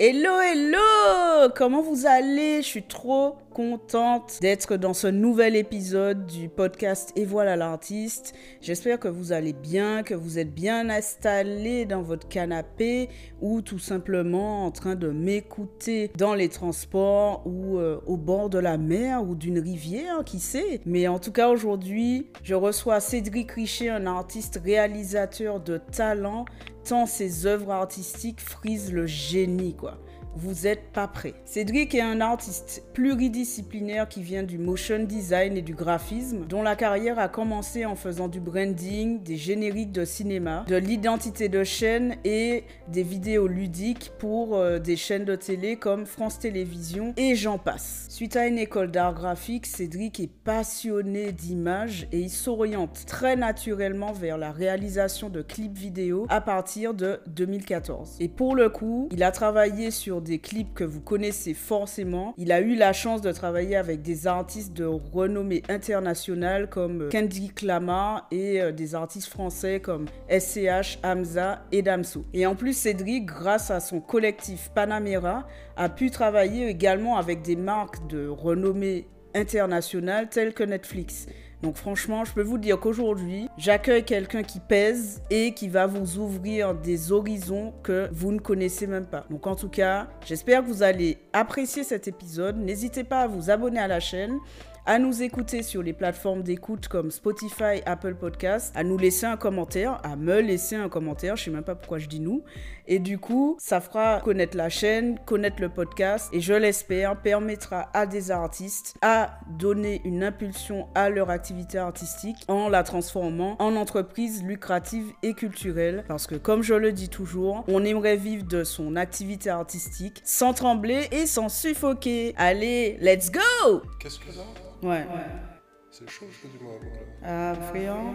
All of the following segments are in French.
Hello, hello Comment vous allez? Je suis trop contente d'être dans ce nouvel épisode du podcast Et voilà l'artiste. J'espère que vous allez bien, que vous êtes bien installé dans votre canapé ou tout simplement en train de m'écouter dans les transports ou euh, au bord de la mer ou d'une rivière, qui sait? Mais en tout cas, aujourd'hui, je reçois Cédric Richer, un artiste réalisateur de talent tant ses œuvres artistiques frisent le génie, quoi vous n'êtes pas prêt. Cédric est un artiste pluridisciplinaire qui vient du motion design et du graphisme, dont la carrière a commencé en faisant du branding, des génériques de cinéma, de l'identité de chaîne et des vidéos ludiques pour euh, des chaînes de télé comme France Télévisions et j'en passe. Suite à une école d'art graphique, Cédric est passionné d'images et il s'oriente très naturellement vers la réalisation de clips vidéo à partir de 2014. Et pour le coup, il a travaillé sur des clips que vous connaissez forcément. Il a eu la chance de travailler avec des artistes de renommée internationale comme Kendrick Lamar et euh, des artistes français comme SCH, Hamza et Damso. Et en plus, Cédric, grâce à son collectif Panamera, a pu travailler également avec des marques de renommée internationale telles que Netflix. Donc franchement, je peux vous dire qu'aujourd'hui, j'accueille quelqu'un qui pèse et qui va vous ouvrir des horizons que vous ne connaissez même pas. Donc en tout cas, j'espère que vous allez apprécier cet épisode. N'hésitez pas à vous abonner à la chaîne à nous écouter sur les plateformes d'écoute comme Spotify, Apple Podcasts, à nous laisser un commentaire, à me laisser un commentaire, je sais même pas pourquoi je dis nous. Et du coup, ça fera connaître la chaîne, connaître le podcast et je l'espère permettra à des artistes à donner une impulsion à leur activité artistique en la transformant en entreprise lucrative et culturelle parce que comme je le dis toujours, on aimerait vivre de son activité artistique sans trembler et sans suffoquer. Allez, let's go Qu'est-ce que Ouais. C'est chaud, je fais du. Voilà. Ah, friand.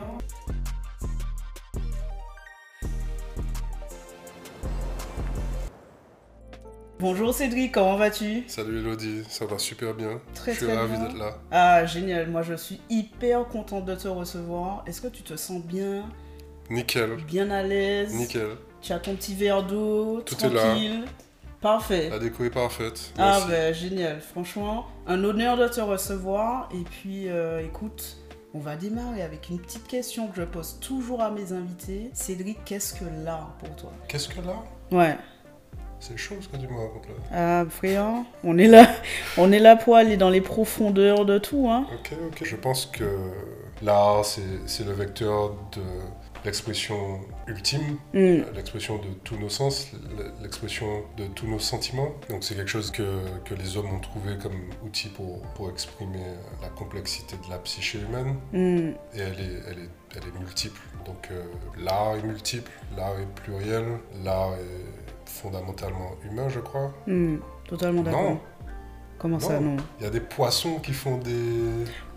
Bonjour Cédric, comment vas-tu? Salut Elodie, ça va super bien. Très, je suis très ravi bien. d'être là. Ah, génial, moi je suis hyper contente de te recevoir. Est-ce que tu te sens bien, Nickel, bien à l'aise? Nickel. Tu as ton petit verre d'eau, Tout est là. Parfait. La déco est parfaite. Ah ben génial, franchement, un honneur de te recevoir. Et puis euh, écoute, on va démarrer avec une petite question que je pose toujours à mes invités. Cédric, qu'est-ce que l'art pour toi? Qu'est-ce que là Ouais. C'est chaud ce que tu me racontes là. Ah friand, on est là, on est là pour aller dans les profondeurs de tout, hein. Ok, ok. Je pense que l'art, c'est le vecteur de l'expression ultime, Mm. euh, l'expression de tous nos sens, l'expression de tous nos sentiments. Donc c'est quelque chose que, que les hommes ont trouvé comme outil pour, pour exprimer la complexité de la psyché humaine. Mm. Et elle est, elle est, elle est multiple. Donc euh, l'art est multiple, l'art est pluriel, l'art est fondamentalement humain, je crois. Mm. Totalement d'accord. Non, Comment ça, Non. il y a des poissons qui font des...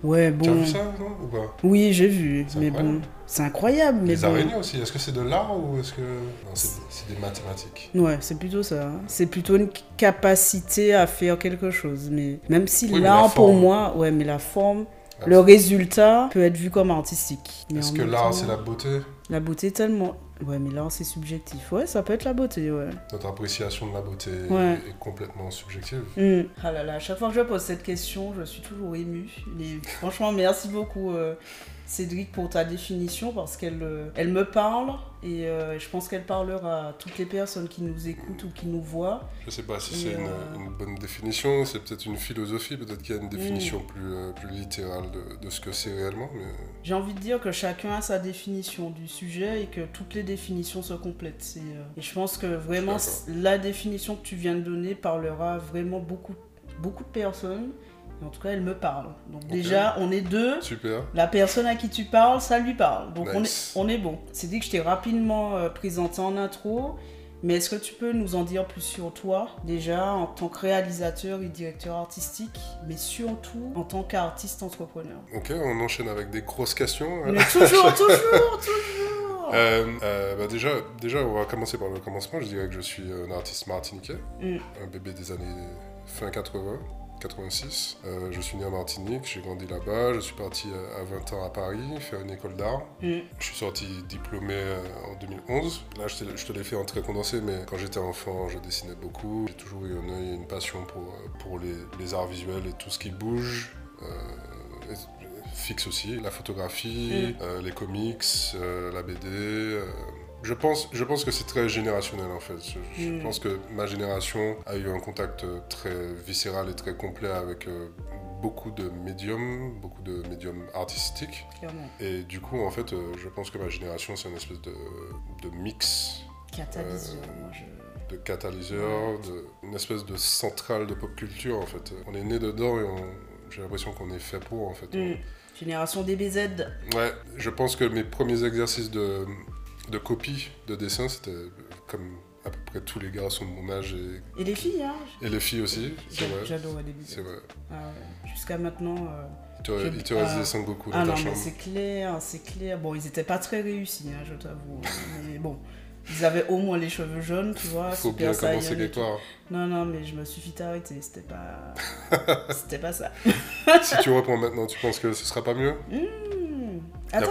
Ouais, Tu as bon. vu ça, non Ou pas Oui, j'ai vu, mais bon, c'est incroyable, mais Les bon. araignées aussi, est-ce que c'est de l'art ou est-ce que... Non, c'est des mathématiques. Ouais, c'est plutôt ça. hein. C'est plutôt une capacité à faire quelque chose. Mais même si Oui, l'art, la pour moi, ouais, mais la forme, Ah, le résultat peut être vu comme artistique. Est-ce que l'art, c'est la beauté? La beauté, tellement. Ouais, mais l'art, c'est subjectif. Ouais, ça peut être la beauté, ouais. Notre appréciation de la beauté Ouais. est complètement subjective. Hmm. Ah là là, à chaque fois que je pose cette question, je suis toujours émue. Et franchement, merci beaucoup, euh, Cédric, pour ta définition, parce qu'elle euh, elle me parle. Et euh, je pense qu'elle parlera à toutes les personnes qui nous écoutent ou qui nous voient. Je sais pas si Et, c'est une, euh, une bonne définition, c'est peut-être une philosophie, peut-être qu'il y a Mm. une définition plus, euh, plus littérale de, de ce que c'est réellement, mais... J'ai envie de dire que chacun a sa définition du sujet et que toutes les définitions se complètent. Euh, Et je pense que vraiment, la définition que tu viens de donner parlera vraiment beaucoup, beaucoup de personnes. En tout cas, elle me parle. Donc déjà, on est deux. Super. La personne à qui tu parles, ça lui parle. Donc on, Nice. est, on est bon. C'est dit que je t'ai rapidement euh, présenté en intro. Mais est-ce que tu peux nous en dire plus sur toi, déjà en tant que réalisateur et directeur artistique, mais surtout en tant qu'artiste entrepreneur? Ok, on enchaîne avec des grosses questions. hein. Mais toujours, toujours, toujours Euh, euh, bah déjà, déjà, on va commencer par le commencement. Je dirais que je suis un artiste martiniquais, Mm. un bébé des années fin 80. 86. Euh, je suis né à Martinique, j'ai grandi là-bas. Je suis parti euh, à 20 ans à Paris faire une école d'art. Mm. Je suis sorti diplômé euh, en 2011. Là, je te, l'ai fait en très condensé, mais quand j'étais enfant, je dessinais beaucoup. J'ai toujours eu un œil et une passion pour, pour les, les arts visuels et tout ce qui bouge. Euh, fixe aussi, la photographie, Mm. euh, les comics, la BD. Je pense, je pense que c'est très générationnel en fait. Je, je Mm. pense que ma génération a eu un contact euh, très viscéral et très complet avec euh, beaucoup de médiums, beaucoup de médiums artistiques. Clairement. Et du coup, en fait, euh, je pense que ma génération, c'est une espèce de, de mix, Catalyseur, Euh, moi je. de catalyseur, de, une espèce de centrale de pop culture en fait. On est né dedans et j'ai l'impression qu'on est fait pour en fait. Mm. Génération DBZ. Ouais, je pense que mes premiers exercices de, de copie de dessin, c'était comme à peu près tous les garçons de mon âge et, Et les filles, hein et les filles aussi, c'est vrai. J'adorais DBZ. C'est vrai. Ah ouais. Jusqu'à maintenant. euh, te, Je- il te reste des Sengoku dans Ah ta non, chambre. c'est clair, c'est clair. Bon, ils étaient pas très réussis, hein, je t'avoue. mais bon, ils avaient au moins les cheveux jaunes, tu vois. Faut bien commencer quelque part. Non, non, mais je me suis vite arrêté. C'était pas. C'était pas ça. si tu reprends maintenant, tu penses que ce sera pas mieux? Hmm. À Ouais.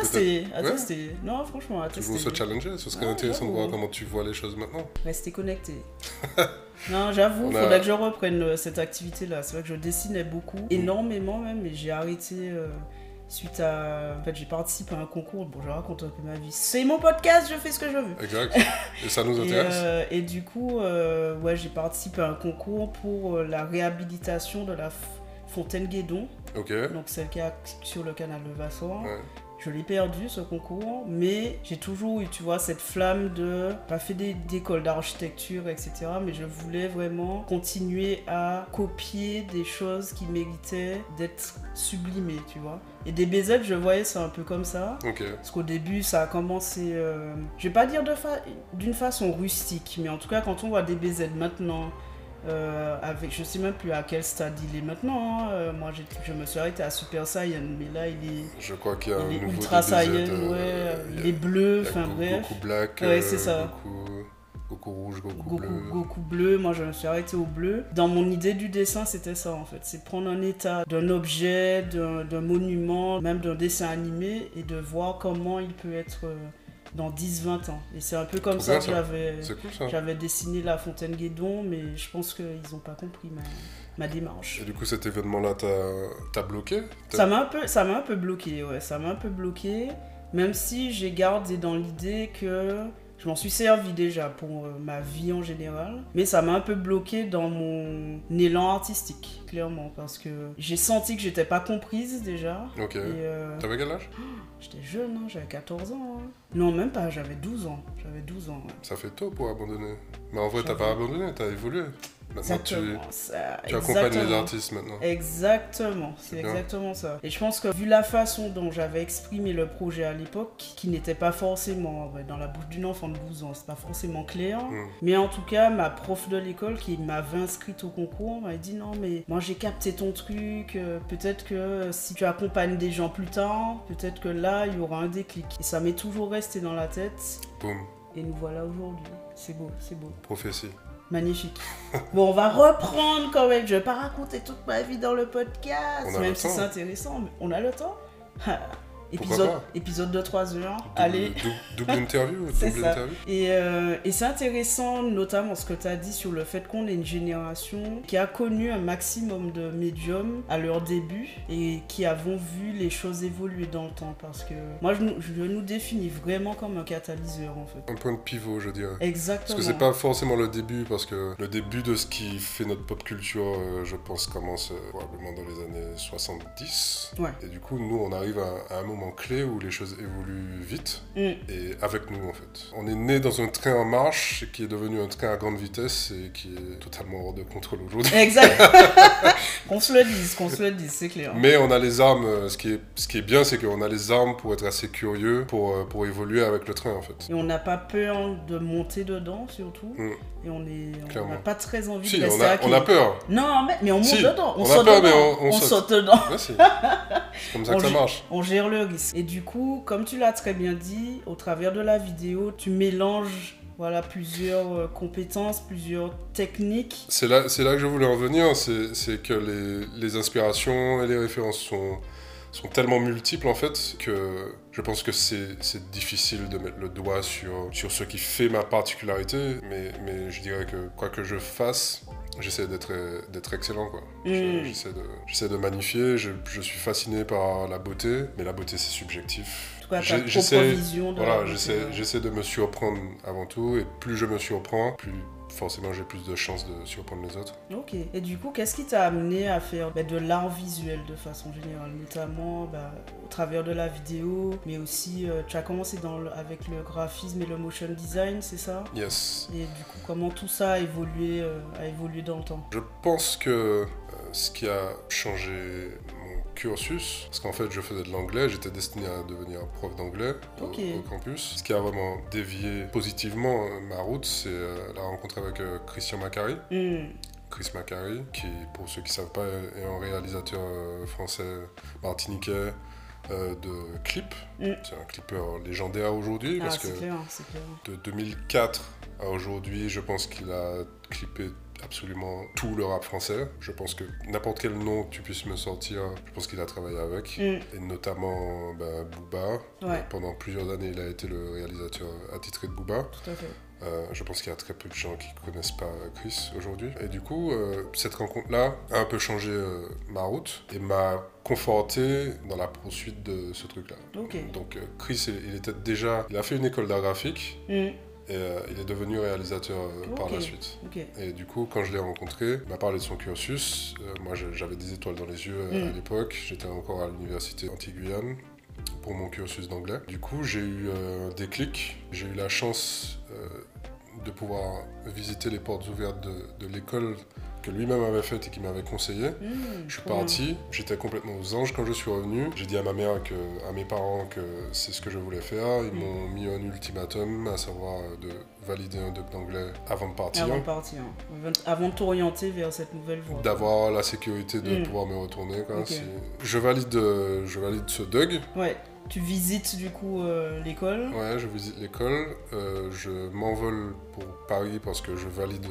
tester. Non, franchement, à Tu veux se challenger Ce serait Ah, intéressant de voir comment tu vois les choses maintenant. Restez connectés. non, j'avoue, il a- faudrait que je reprenne euh, cette activité-là. C'est vrai que je dessinais beaucoup, énormément même, mais j'ai arrêté euh, suite à. En fait, j'ai participé à un concours. Bon, je raconte un peu ma vie. C'est mon podcast, je fais ce que je veux. Exact. Et ça nous Et, intéresse euh, et du coup, euh, ouais, j'ai participé à un concours pour euh, la réhabilitation de la fontaine Guédon, Ok. donc celle qui est sur le canal de Vassor. Ouais. Je l'ai perdu ce concours, mais j'ai toujours eu, tu vois, cette flamme de pas fait des- d'école d'architecture, etc. Mais je voulais vraiment continuer à copier des choses qui méritaient d'être sublimées, tu vois. Et des BZ, je voyais ça un peu comme ça. Ok. Parce qu'au début, ça a commencé, euh, je vais pas dire fa- d'une façon rustique, mais en tout cas, quand on voit des BZ maintenant, euh, avec, je sais même plus à quel stade il est maintenant. hein, euh, moi, je me suis arrêté à Super Saiyan, mais là, il est, Je crois qu'il y a un il est nouveau Ultra Saiyan, euh, ouais, il a- est bleu, enfin bref. Goku Black, Ouais, c'est ça. Goku, Goku rouge, Goku, Goku, bleu. Goku bleu, moi je me suis arrêté au bleu. Dans mon idée du dessin, c'était ça en fait. C'est prendre un état d'un objet, d'un monument, même d'un dessin animé et de voir comment il peut être dans 10-20 ans. Et c'est un peu comme ça bien, que ça. j'avais. Cool ça. Dessiné la fontaine Guédon, mais je pense qu'ils n'ont pas compris ma, ma démarche. Et du coup, cet événement-là, t'as t'as bloqué? Ça m'a un peu, ça m'a un peu bloqué, ouais, ça m'a un peu bloqué. Même si j'ai gardé dans l'idée que je m'en suis servi déjà pour euh, ma vie en général, mais ça m'a un peu bloqué dans mon élan artistique, clairement, parce que j'ai senti que j'étais pas comprise déjà. Ok. Euh, T'avais quel âge? j'étais jeune, hein, j'avais 14 ans. hein. Non, même pas, j'avais 12 ans. J'avais 12 ans, ouais. Ça fait tôt pour abandonner. Mais en vrai, t'as pas abandonné, t'as évolué. Tu, Exactement. ça, tu accompagnes les artistes maintenant. Exactement, c'est exactement ça. Et je pense que vu la façon dont j'avais exprimé le projet à l'époque, qui n'était pas forcément dans la bouche d'une enfant de 12 ans, c'est pas forcément clair. Hmm. Mais en tout cas, ma prof de l'école qui m'avait inscrite au concours m'a dit non mais moi j'ai capté ton truc, euh, peut-être que si tu accompagnes des gens plus tard, peut-être que là il y aura un déclic. Et ça m'est toujours resté dans la tête. Boum, Et nous voilà aujourd'hui. C'est beau, c'est beau. prophétie. Magnifique. Bon, on va reprendre quand même. Je vais pas raconter toute ma vie dans le podcast, On a même le si c'est intéressant. Mais on a le temps épisode, épisode de 3 heures. Double, Allez. double interview double ça. interview Et, euh, et c'est intéressant, notamment ce que tu as dit sur le fait qu'on est une génération qui a connu un maximum de médiums à leur début et qui avons vu les choses évoluer dans le temps. Parce que moi, je, nous- je nous définis vraiment comme un catalyseur, en fait. Un point de pivot, je dirais. Parce Exactement. que c'est pas forcément le début, parce que le début de ce qui fait notre pop culture, euh, je pense, commence euh, probablement dans les années 70. Ouais. Et du coup, nous, on arrive à, à un moment clé où les choses évoluent vite, Mm. et avec nous, en fait. On est né dans un train en marche, qui est devenu un train à grande vitesse, et qui est totalement hors de contrôle aujourd'hui. Exact. qu'on se le dise, qu'on se le dise, c'est clair. Mais on a les armes, euh, ce qui est, ce qui est bien, c'est qu'on a les armes pour être assez curieux, pour, euh, pour évoluer avec le train, en fait. Et on n'a pas peur de monter dedans, surtout. Mm. Et on est, on n'a pas très envie Si, de on rester a, à on a peur. Non, mais, mais on monte Si, dedans. On, on a saute peur, mais dedans. on- on saute. saute dedans. Ouais, c'est comme ça que On ça marche. On gère le risque. Et du coup, comme tu l'as très bien dit, au travers de la vidéo, tu mélanges voilà, plusieurs euh, compétences, plusieurs techniques. C'est là, là que je voulais en venir, c'est c'est que les, les inspirations et les références sont, sont tellement multiples en fait que je pense que c'est difficile de mettre le doigt sur, sur ce qui fait ma particularité, mais, mais je dirais que quoi que je fasse, j'essaie d'être excellent quoi. Je- Mm. J'essaie de, magnifier, je, je suis fasciné par la beauté, mais la beauté c'est subjectif. J'essaie voilà, de me surprendre avant tout, et plus je me surprends, plus forcément j'ai plus de chances de surprendre les autres. Ok. Et du coup, qu'est-ce qui t'a amené à faire bah, de l'art visuel de façon générale, notamment bah, au travers de la vidéo, mais aussi euh, tu as commencé dans le- avec le graphisme et le motion design, c'est ça? Yes. Et du coup, comment tout ça a évolué, euh, a évolué dans le temps? Je pense que euh, ce qui a changé cursus, parce qu'en fait je faisais de l'anglais, j'étais destiné à devenir prof d'anglais au, campus. Ce qui a vraiment dévié positivement euh, ma route, c'est euh, la rencontre avec euh, Christian Macari. Hmm. Chris Macari, qui, pour ceux qui ne savent pas, est un réalisateur français martiniquais euh, de clips. Mm. C'est un clipper légendaire aujourd'hui, Ah, parce que clair. de 2004 à aujourd'hui, je pense qu'il a clippé absolument tout le rap français. Je pense que n'importe quel nom que tu puisses me sortir, je pense qu'il a travaillé avec. Hmm. Et notamment ben, Booba. Ouais. Pendant plusieurs années, il a été le réalisateur attitré de Booba. Tout à fait. Euh, je pense qu'il y a très peu de gens qui connaissent pas Chris aujourd'hui. Et du coup, euh, cette rencontre-là a un peu changé euh, ma route et m'a conforté dans la poursuite de ce truc-là. Donc euh, Chris, il, était déjà, il a fait une école d'art graphique Hmm. Et euh, il est devenu réalisateur euh, par la suite. Et du coup, quand je l'ai rencontré, il m'a parlé de son cursus. Euh, moi, j'avais des étoiles dans les yeux euh, Mm. à l'époque. J'étais encore à l'université Antiguyane pour mon cursus d'anglais. Du coup, j'ai eu un déclic. J'ai eu la chance de pouvoir visiter les portes ouvertes de, de l'école que lui-même avait faite et qui m'avait conseillé. Hmm, Je suis parti, j'étais complètement aux anges quand je suis revenu. J'ai dit à ma mère, que, à mes parents que c'est ce que je voulais faire. Ils Mm. m'ont mis un ultimatum, à savoir de valider un doc d'anglais avant de partir. Avant de partir. Avant- Avant de t'orienter vers cette nouvelle voie. D'avoir la sécurité de Mm. pouvoir me retourner. Quoi, Ok. si- je, valide, euh, je valide ce DUG. Ouais. Tu visites du coup euh, l'école? Ouais, je visite l'école. euh, je m'envole pour Paris parce que je valide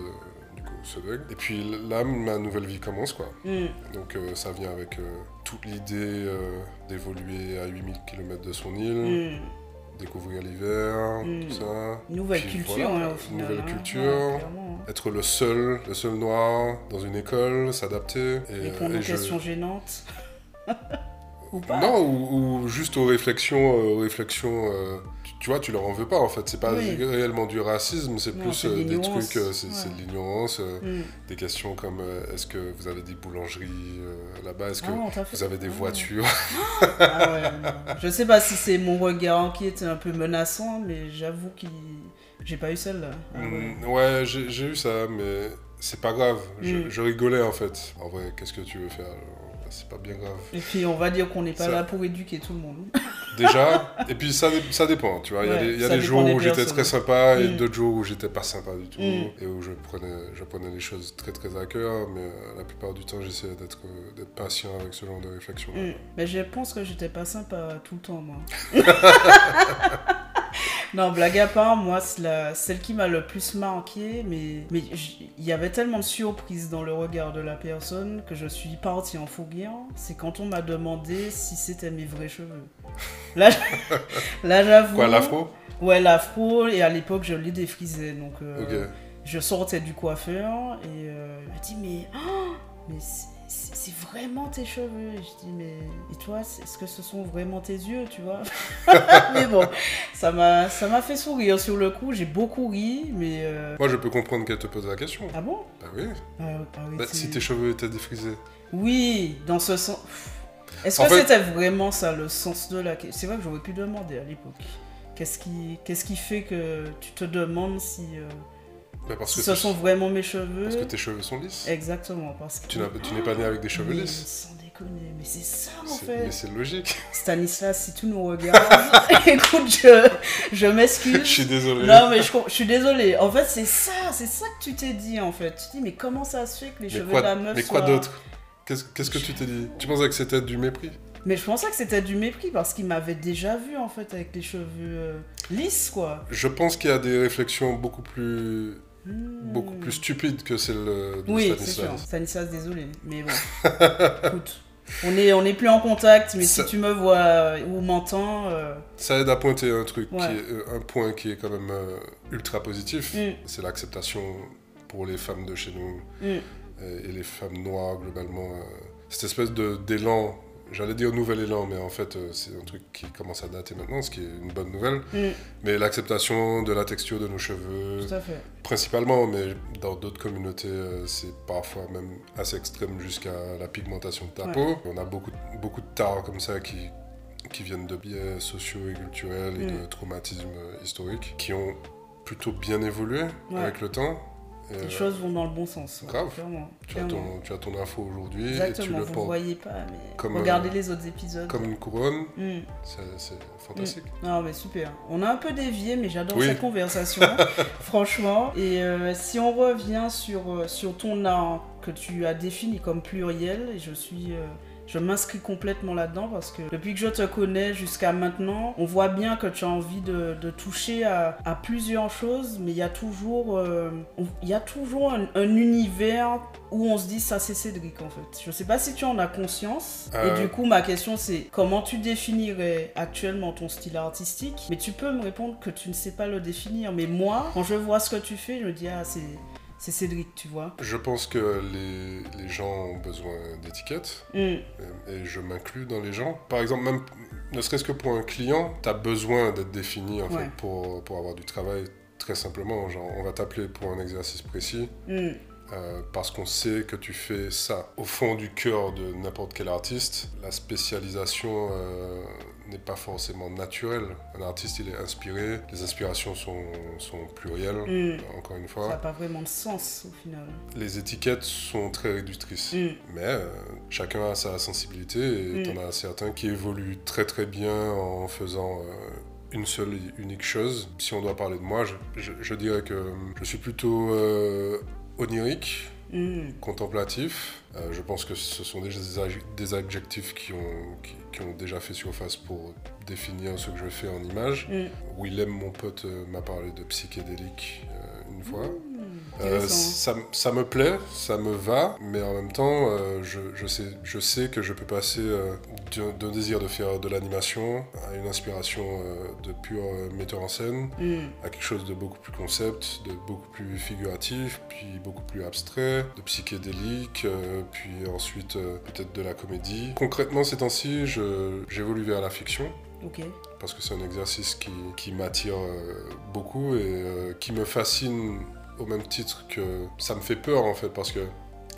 ce. Et puis là, ma nouvelle vie commence. quoi. Hmm. Donc euh, ça vient avec euh, toute l'idée euh, d'évoluer à 8000 km de son île. Hmm. découvrir l'hiver, Mm. tout ça. Nouvelle Puis culture, voilà, hein, au final. nouvelle hein. culture. Ouais, hein. Être le seul, le seul noir dans une école, s'adapter. Et, Répondre euh, aux et je- questions gênantes. Ou pas Non, ou, ou juste aux réflexions, aux réflexions tu, vois, tu leur en veux pas en fait. C'est pas Oui. réellement du racisme, c'est plus euh, de des trucs, euh, c'est Ouais. de l'ignorance, euh, Hmm. des questions comme est-ce que vous avez des boulangeries là-bas, est-ce que Ah, vous avez des voitures? Ah ouais. Je sais pas si c'est mon regard qui était un peu menaçant, mais j'avoue que j'ai pas eu celle-là. Ah ouais. Mm, Ouais, j'ai eu ça, mais c'est pas grave. Je, Mm. je rigolais en fait. En vrai, qu'est-ce que tu veux faire genre, C'est pas bien grave. Et puis on va dire qu'on n'est pas Ça- là pour éduquer tout le monde. Déjà, et puis ça, ça dépend, tu vois. Il y a des, y a jours où j'étais très sympa et Mm. d'autres jours où j'étais pas sympa du tout Mm. et où je prenais, je prenais les choses très très à cœur, mais euh, la plupart du temps j'essayais d'être euh, patient avec ce genre de réflexion. Hmm. Mais je pense que j'étais pas sympa tout le temps, moi. non, blague à part, moi, c'est la- celle qui m'a le plus marqué, mais mais il y avait tellement de surprises dans le regard de la personne que je suis partie en fou rire. C'est quand on m'a demandé si c'était mes vrais cheveux. Là, là j'avoue. Quoi, l'afro? Ouais, l'afro, et à l'époque, je les défrisais, donc... euh, je sortais du coiffeur et euh, il m'a dit mais oh, mais c'est- vraiment tes cheveux et je dis mais et toi est-ce que ce sont vraiment tes yeux tu vois? Mais bon ça m'a fait sourire sur le coup j'ai beaucoup ri mais euh, Moi je peux comprendre qu'elle te pose la question. ah bon? Bah oui. Ah, arrêtez. Bah, si tes cheveux étaient défrisés. oui dans ce sens est-ce que fait- c'était vraiment ça le sens de la question c'est vrai que j'aurais pu demander à l'époque qu'est-ce qui qu'est-ce qui fait que tu te demandes si euh, Bah, parce, si que ce sont vraiment mes cheveux parce que tes cheveux sont lisses. Exactement, parce que. Tu n'es pas né avec des cheveux Mais lisses. Sans déconner, mais c'est ça en fait. Mais c'est logique. Stanislas, si tu nous regardes, écoute, je, je je m'excuse. suis désolé. Non, mais je, je suis désolée. En fait, c'est ça, c'est ça que tu t'es dit en fait. Tu te dis, mais comment ça se fait que les Mais cheveux quoi, de la meuf mais quoi soient- d'autre Qu'est-ce qu'est-ce que tu t'es dit Tu pensais que c'était du mépris Mais je pensais que c'était du mépris parce qu'il m'avait déjà vu en fait avec les cheveux euh, lisses quoi. Je pense qu'il y a des réflexions beaucoup plus Hmm. beaucoup plus stupides que celles de Oui, c'est sûr. Stanislas. Stanislas, désolé. Mais bon. Écoute, on est, on est plus en contact, mais Ça- si tu me vois euh, ou m'entends. euh, Ça aide à pointer un truc, Ouais. qui est, euh, un point qui est quand même euh, ultra positif, Mm. c'est l'acceptation pour les femmes de chez nous mm, euh, et les femmes noires globalement. euh, cette espèce de d'élan, j'allais dire nouvel élan, mais en fait euh, c'est un truc qui commence à dater maintenant, ce qui est une bonne nouvelle. mm, Mais l'acceptation de la texture de nos cheveux, tout à fait. principalement, mais dans d'autres communautés, euh, c'est parfois même assez extrême jusqu'à la pigmentation de ta Ouais. peau. On a beaucoup, beaucoup de tares comme ça qui, qui viennent de biais sociaux et culturels et Mm. de traumatismes historiques qui ont plutôt bien évolué Ouais. avec le temps. Et, Les euh, choses vont dans le bon sens. ouais, grave. Clairement. tu, as ton, tu as ton info aujourd'hui et tu Exactement, le vous ne voyez pas, mais comme, regardez euh, les autres épisodes. comme une couronne. Mm. C'est fantastique. Non mais super. On a un peu dévié mais j'adore Oui. cette conversation, franchement. Et euh, si on revient sur, euh, sur ton art que tu as défini comme pluriel, et je suis... euh, je m'inscris complètement là-dedans parce que depuis que je te connais jusqu'à maintenant, on voit bien que tu as envie de, de toucher à, à plusieurs choses, mais il y a toujours, euh, on- il y a toujours un, un univers où on se dit ça c'est Cédric en fait. Je sais pas si tu en as conscience. Euh. Et du coup, ma question c'est comment tu définirais actuellement ton style artistique? Mais tu peux me répondre que tu ne sais pas le définir. Mais moi, quand je vois ce que tu fais, je me dis ah c'est c'est Cédric, tu vois. Je pense que les, les gens ont besoin d'étiquettes. Mm, et et je m'inclus dans les gens. Par exemple, même ne serait-ce que pour un client, tu as besoin d'être défini en Ouais. fait, pour, pour avoir du travail. Très simplement, genre, on va t'appeler pour un exercice précis mm, euh, parce qu'on sait que tu fais ça. Au fond du cœur de n'importe quel artiste, la spécialisation euh, n'est pas forcément naturelle. Un artiste, il est inspiré, les inspirations sont, sont plurielles, mm. encore une Ça n'a fois. pas vraiment de sens au final. Les étiquettes sont très réductrices. Mm, Mais euh, chacun a sa sensibilité et Mm. t'en as certains qui évoluent très très bien en faisant euh, une seule et unique chose. Si on doit parler de moi, je, je- je dirais que euh, je suis plutôt euh, onirique, mm. contemplatif. Euh, je pense que ce sont des, des adjectifs qui ont, qui, qui ont déjà fait surface pour définir ce que je fais en image. Mm. Willem, mon pote, euh, m'a parlé de psychédélique euh, une fois. Euh, intéressant. ça, me plaît, ça me va, mais en même temps, euh, je, je sais, je sais que je peux passer euh, d'un désir de faire de l'animation à une inspiration de pur metteur en scène, Mm, à quelque chose de beaucoup plus concept, de beaucoup plus figuratif, puis beaucoup plus abstrait, de psychédélique, puis ensuite peut-être de la comédie. Concrètement, ces temps-ci, j'évolue vers la fiction ok. parce que c'est un exercice qui, qui m'attire beaucoup et qui me fascine au même titre que ça me fait peur en fait parce que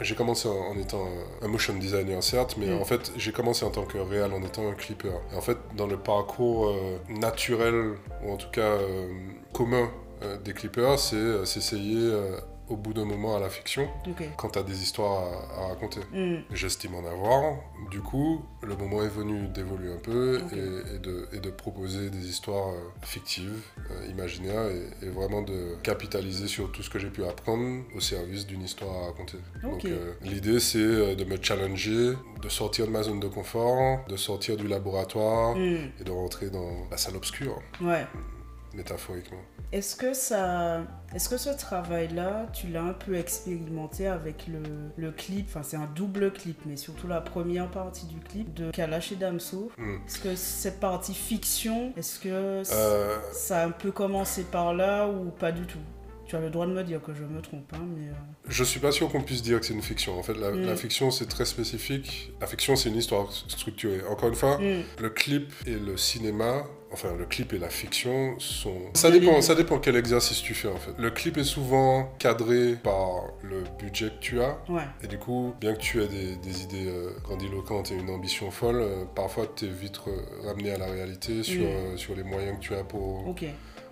j'ai commencé en, étant un, motion designer certes mais Mm. en fait j'ai commencé en tant que réal en étant un clipper et en fait dans le parcours euh, naturel ou en tout cas euh, commun euh, des clippers c'est s'essayer au bout d'un moment à la fiction Ok. quand tu as des histoires à- à raconter Mm, J'estime en avoir. Du coup, le moment est venu d'évoluer un peu et, et de, et de proposer des histoires euh, fictives, euh, imaginaires, et, et vraiment de capitaliser sur tout ce que j'ai pu apprendre au service d'une histoire à raconter. Donc euh, l'idée, c'est de me challenger, de sortir de ma zone de confort, de sortir du laboratoire mm. et de rentrer dans la salle obscure, Ouais. Métaphoriquement. Est-ce que ça, est-ce que ce travail-là, tu l'as un peu expérimenté avec le, le clip, enfin c'est un double clip, mais surtout la première partie du clip de Kalash et Damso. Hmm. Est-ce que cette partie fiction, est-ce que Euh, ça a un peu commencé par là ou pas du tout? Tu as le droit de me dire que je me trompe, hein, mais... euh, Je suis pas sûr qu'on puisse dire que c'est une fiction. En fait, la, Mm. la fiction, c'est très spécifique. La fiction, c'est une histoire structurée. Encore une fois, hmm, le clip et le cinéma, enfin, le clip et la fiction sont. Ça dépend, ça dépend quel exercice tu fais, en fait. Le clip est souvent cadré par le budget que tu as. Ouais. Et du coup, bien que tu aies des, des idées euh, grandiloquentes et une ambition folle, euh, parfois tu es vite ramené à la réalité sur, euh, sur les moyens que tu as pour,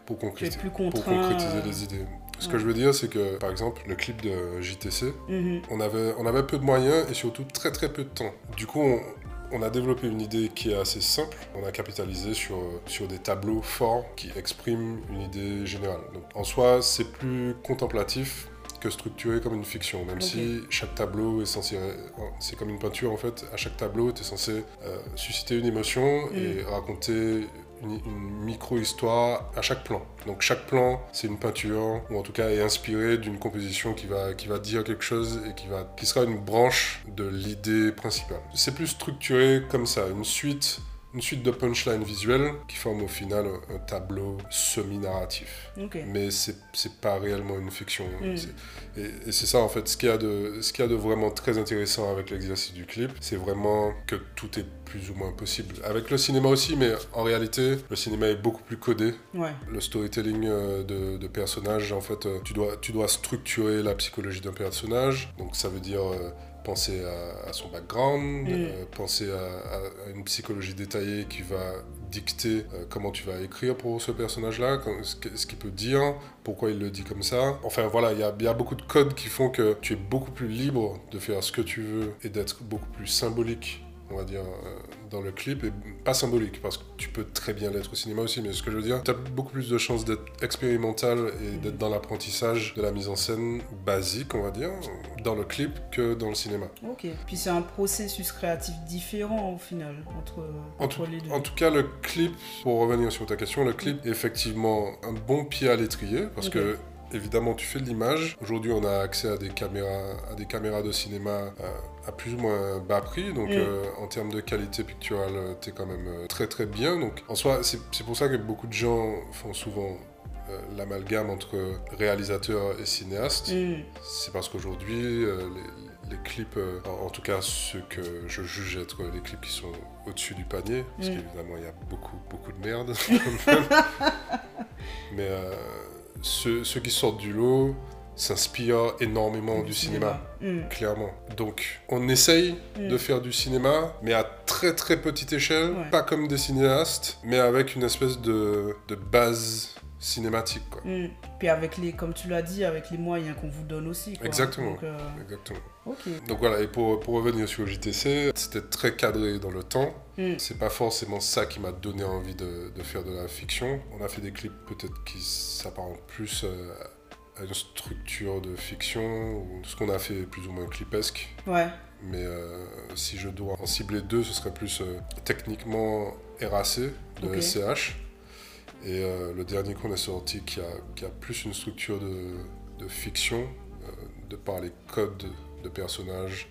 pour, concrétiser, plus pour contraint. concrétiser euh, les idées. Ce ouais. que je veux dire, c'est que, par exemple, le clip de JTC, mhm, on avait, on avait peu de moyens et surtout très très peu de temps. Du coup, on, on a développé une idée qui est assez simple. On a capitalisé sur, sur des tableaux forts qui expriment une idée générale. Donc, en soi, c'est plus contemplatif que structuré comme une fiction, même si chaque tableau est censé, c'est comme une peinture en fait, à chaque tableau tu es censé euh, susciter une émotion et raconter une, micro-histoire à chaque plan. Donc chaque plan c'est une peinture, ou en tout cas est inspiré d'une composition qui va, qui va dire quelque chose et qui, va, qui sera une branche de l'idée principale. C'est plus structuré comme ça, une suite une suite de punchlines visuelles qui forment au final un tableau semi-narratif. Ok. Mais c'est pas réellement une fiction. Mm. C'est- Et, et c'est ça en fait, ce qu'il y, a de- ce qu'il y a de vraiment très intéressant avec l'exercice du clip, c'est vraiment que tout est plus ou moins possible. Avec le cinéma aussi, mais en réalité, le cinéma est beaucoup plus codé. Ouais. Le storytelling euh, de, de personnages, en fait, euh, tu dois, tu dois structurer la psychologie d'un personnage. Donc ça veut dire euh, penser à, à son background, Mm. euh, penser à, une psychologie détaillée qui va dicter euh, comment tu vas écrire pour ce personnage-là, ce qu'il peut dire, pourquoi il le dit comme ça. Enfin voilà, il y a, il y a beaucoup de codes qui font que tu es beaucoup plus libre de faire ce que tu veux et d'être beaucoup plus symbolique on va dire, euh, dans le clip, et pas symbolique, parce que tu peux très bien l'être au cinéma aussi, mais ce que je veux dire, tu as beaucoup plus de chances d'être expérimental et d'être dans l'apprentissage de la mise en scène basique, on va dire, dans le clip que dans le cinéma. Ok. Puis c'est un processus créatif différent au final entre, En tout, les deux. en tout cas, le clip, pour revenir sur ta question, le clip est effectivement un bon pied à l'étrier, parce que évidemment tu fais de l'image. Aujourd'hui on a accès à des caméras, à des caméras de cinéma euh, à plus ou moins bas prix, donc Mm. euh, en termes de qualité picturale, tu es quand même euh, très très bien. Donc en soi, c'est pour ça que beaucoup de gens font souvent euh, l'amalgame entre réalisateur et cinéaste. Mm. C'est parce qu'aujourd'hui, euh, les, les clips, euh, en, en tout cas ceux que je juge être les clips qui sont au-dessus du panier, parce Mm. qu'évidemment il y a beaucoup, beaucoup de merde. Mais euh, ceux, ceux qui sortent du lot s'inspirent énormément du, cinéma. Mm. Clairement. Donc, on essaye Mm. de faire du cinéma, mais à très très petite échelle, Ouais. pas comme des cinéastes, mais avec une espèce de, de base cinématique, quoi. Mm. Puis avec les, comme tu l'as dit, avec les moyens qu'on vous donne aussi. quoi. Exactement. Donc, euh, Exactement. ok. Donc voilà, et pour, pour revenir sur le JTC, c'était très cadré dans le temps. Mm. C'est pas forcément ça qui m'a donné envie de, de faire de la fiction. On a fait des clips peut-être qui s'apparentent plus euh, à une structure de fiction, ou ce qu'on a fait est plus ou moins clipesque. Ouais. Mais euh, si je dois en cibler deux, ce serait plus techniquement RAC de Ok. SCH. Et euh, le dernier qu'on a sorti qui a, qui a plus une structure de, de fiction, euh, de par les codes de personnages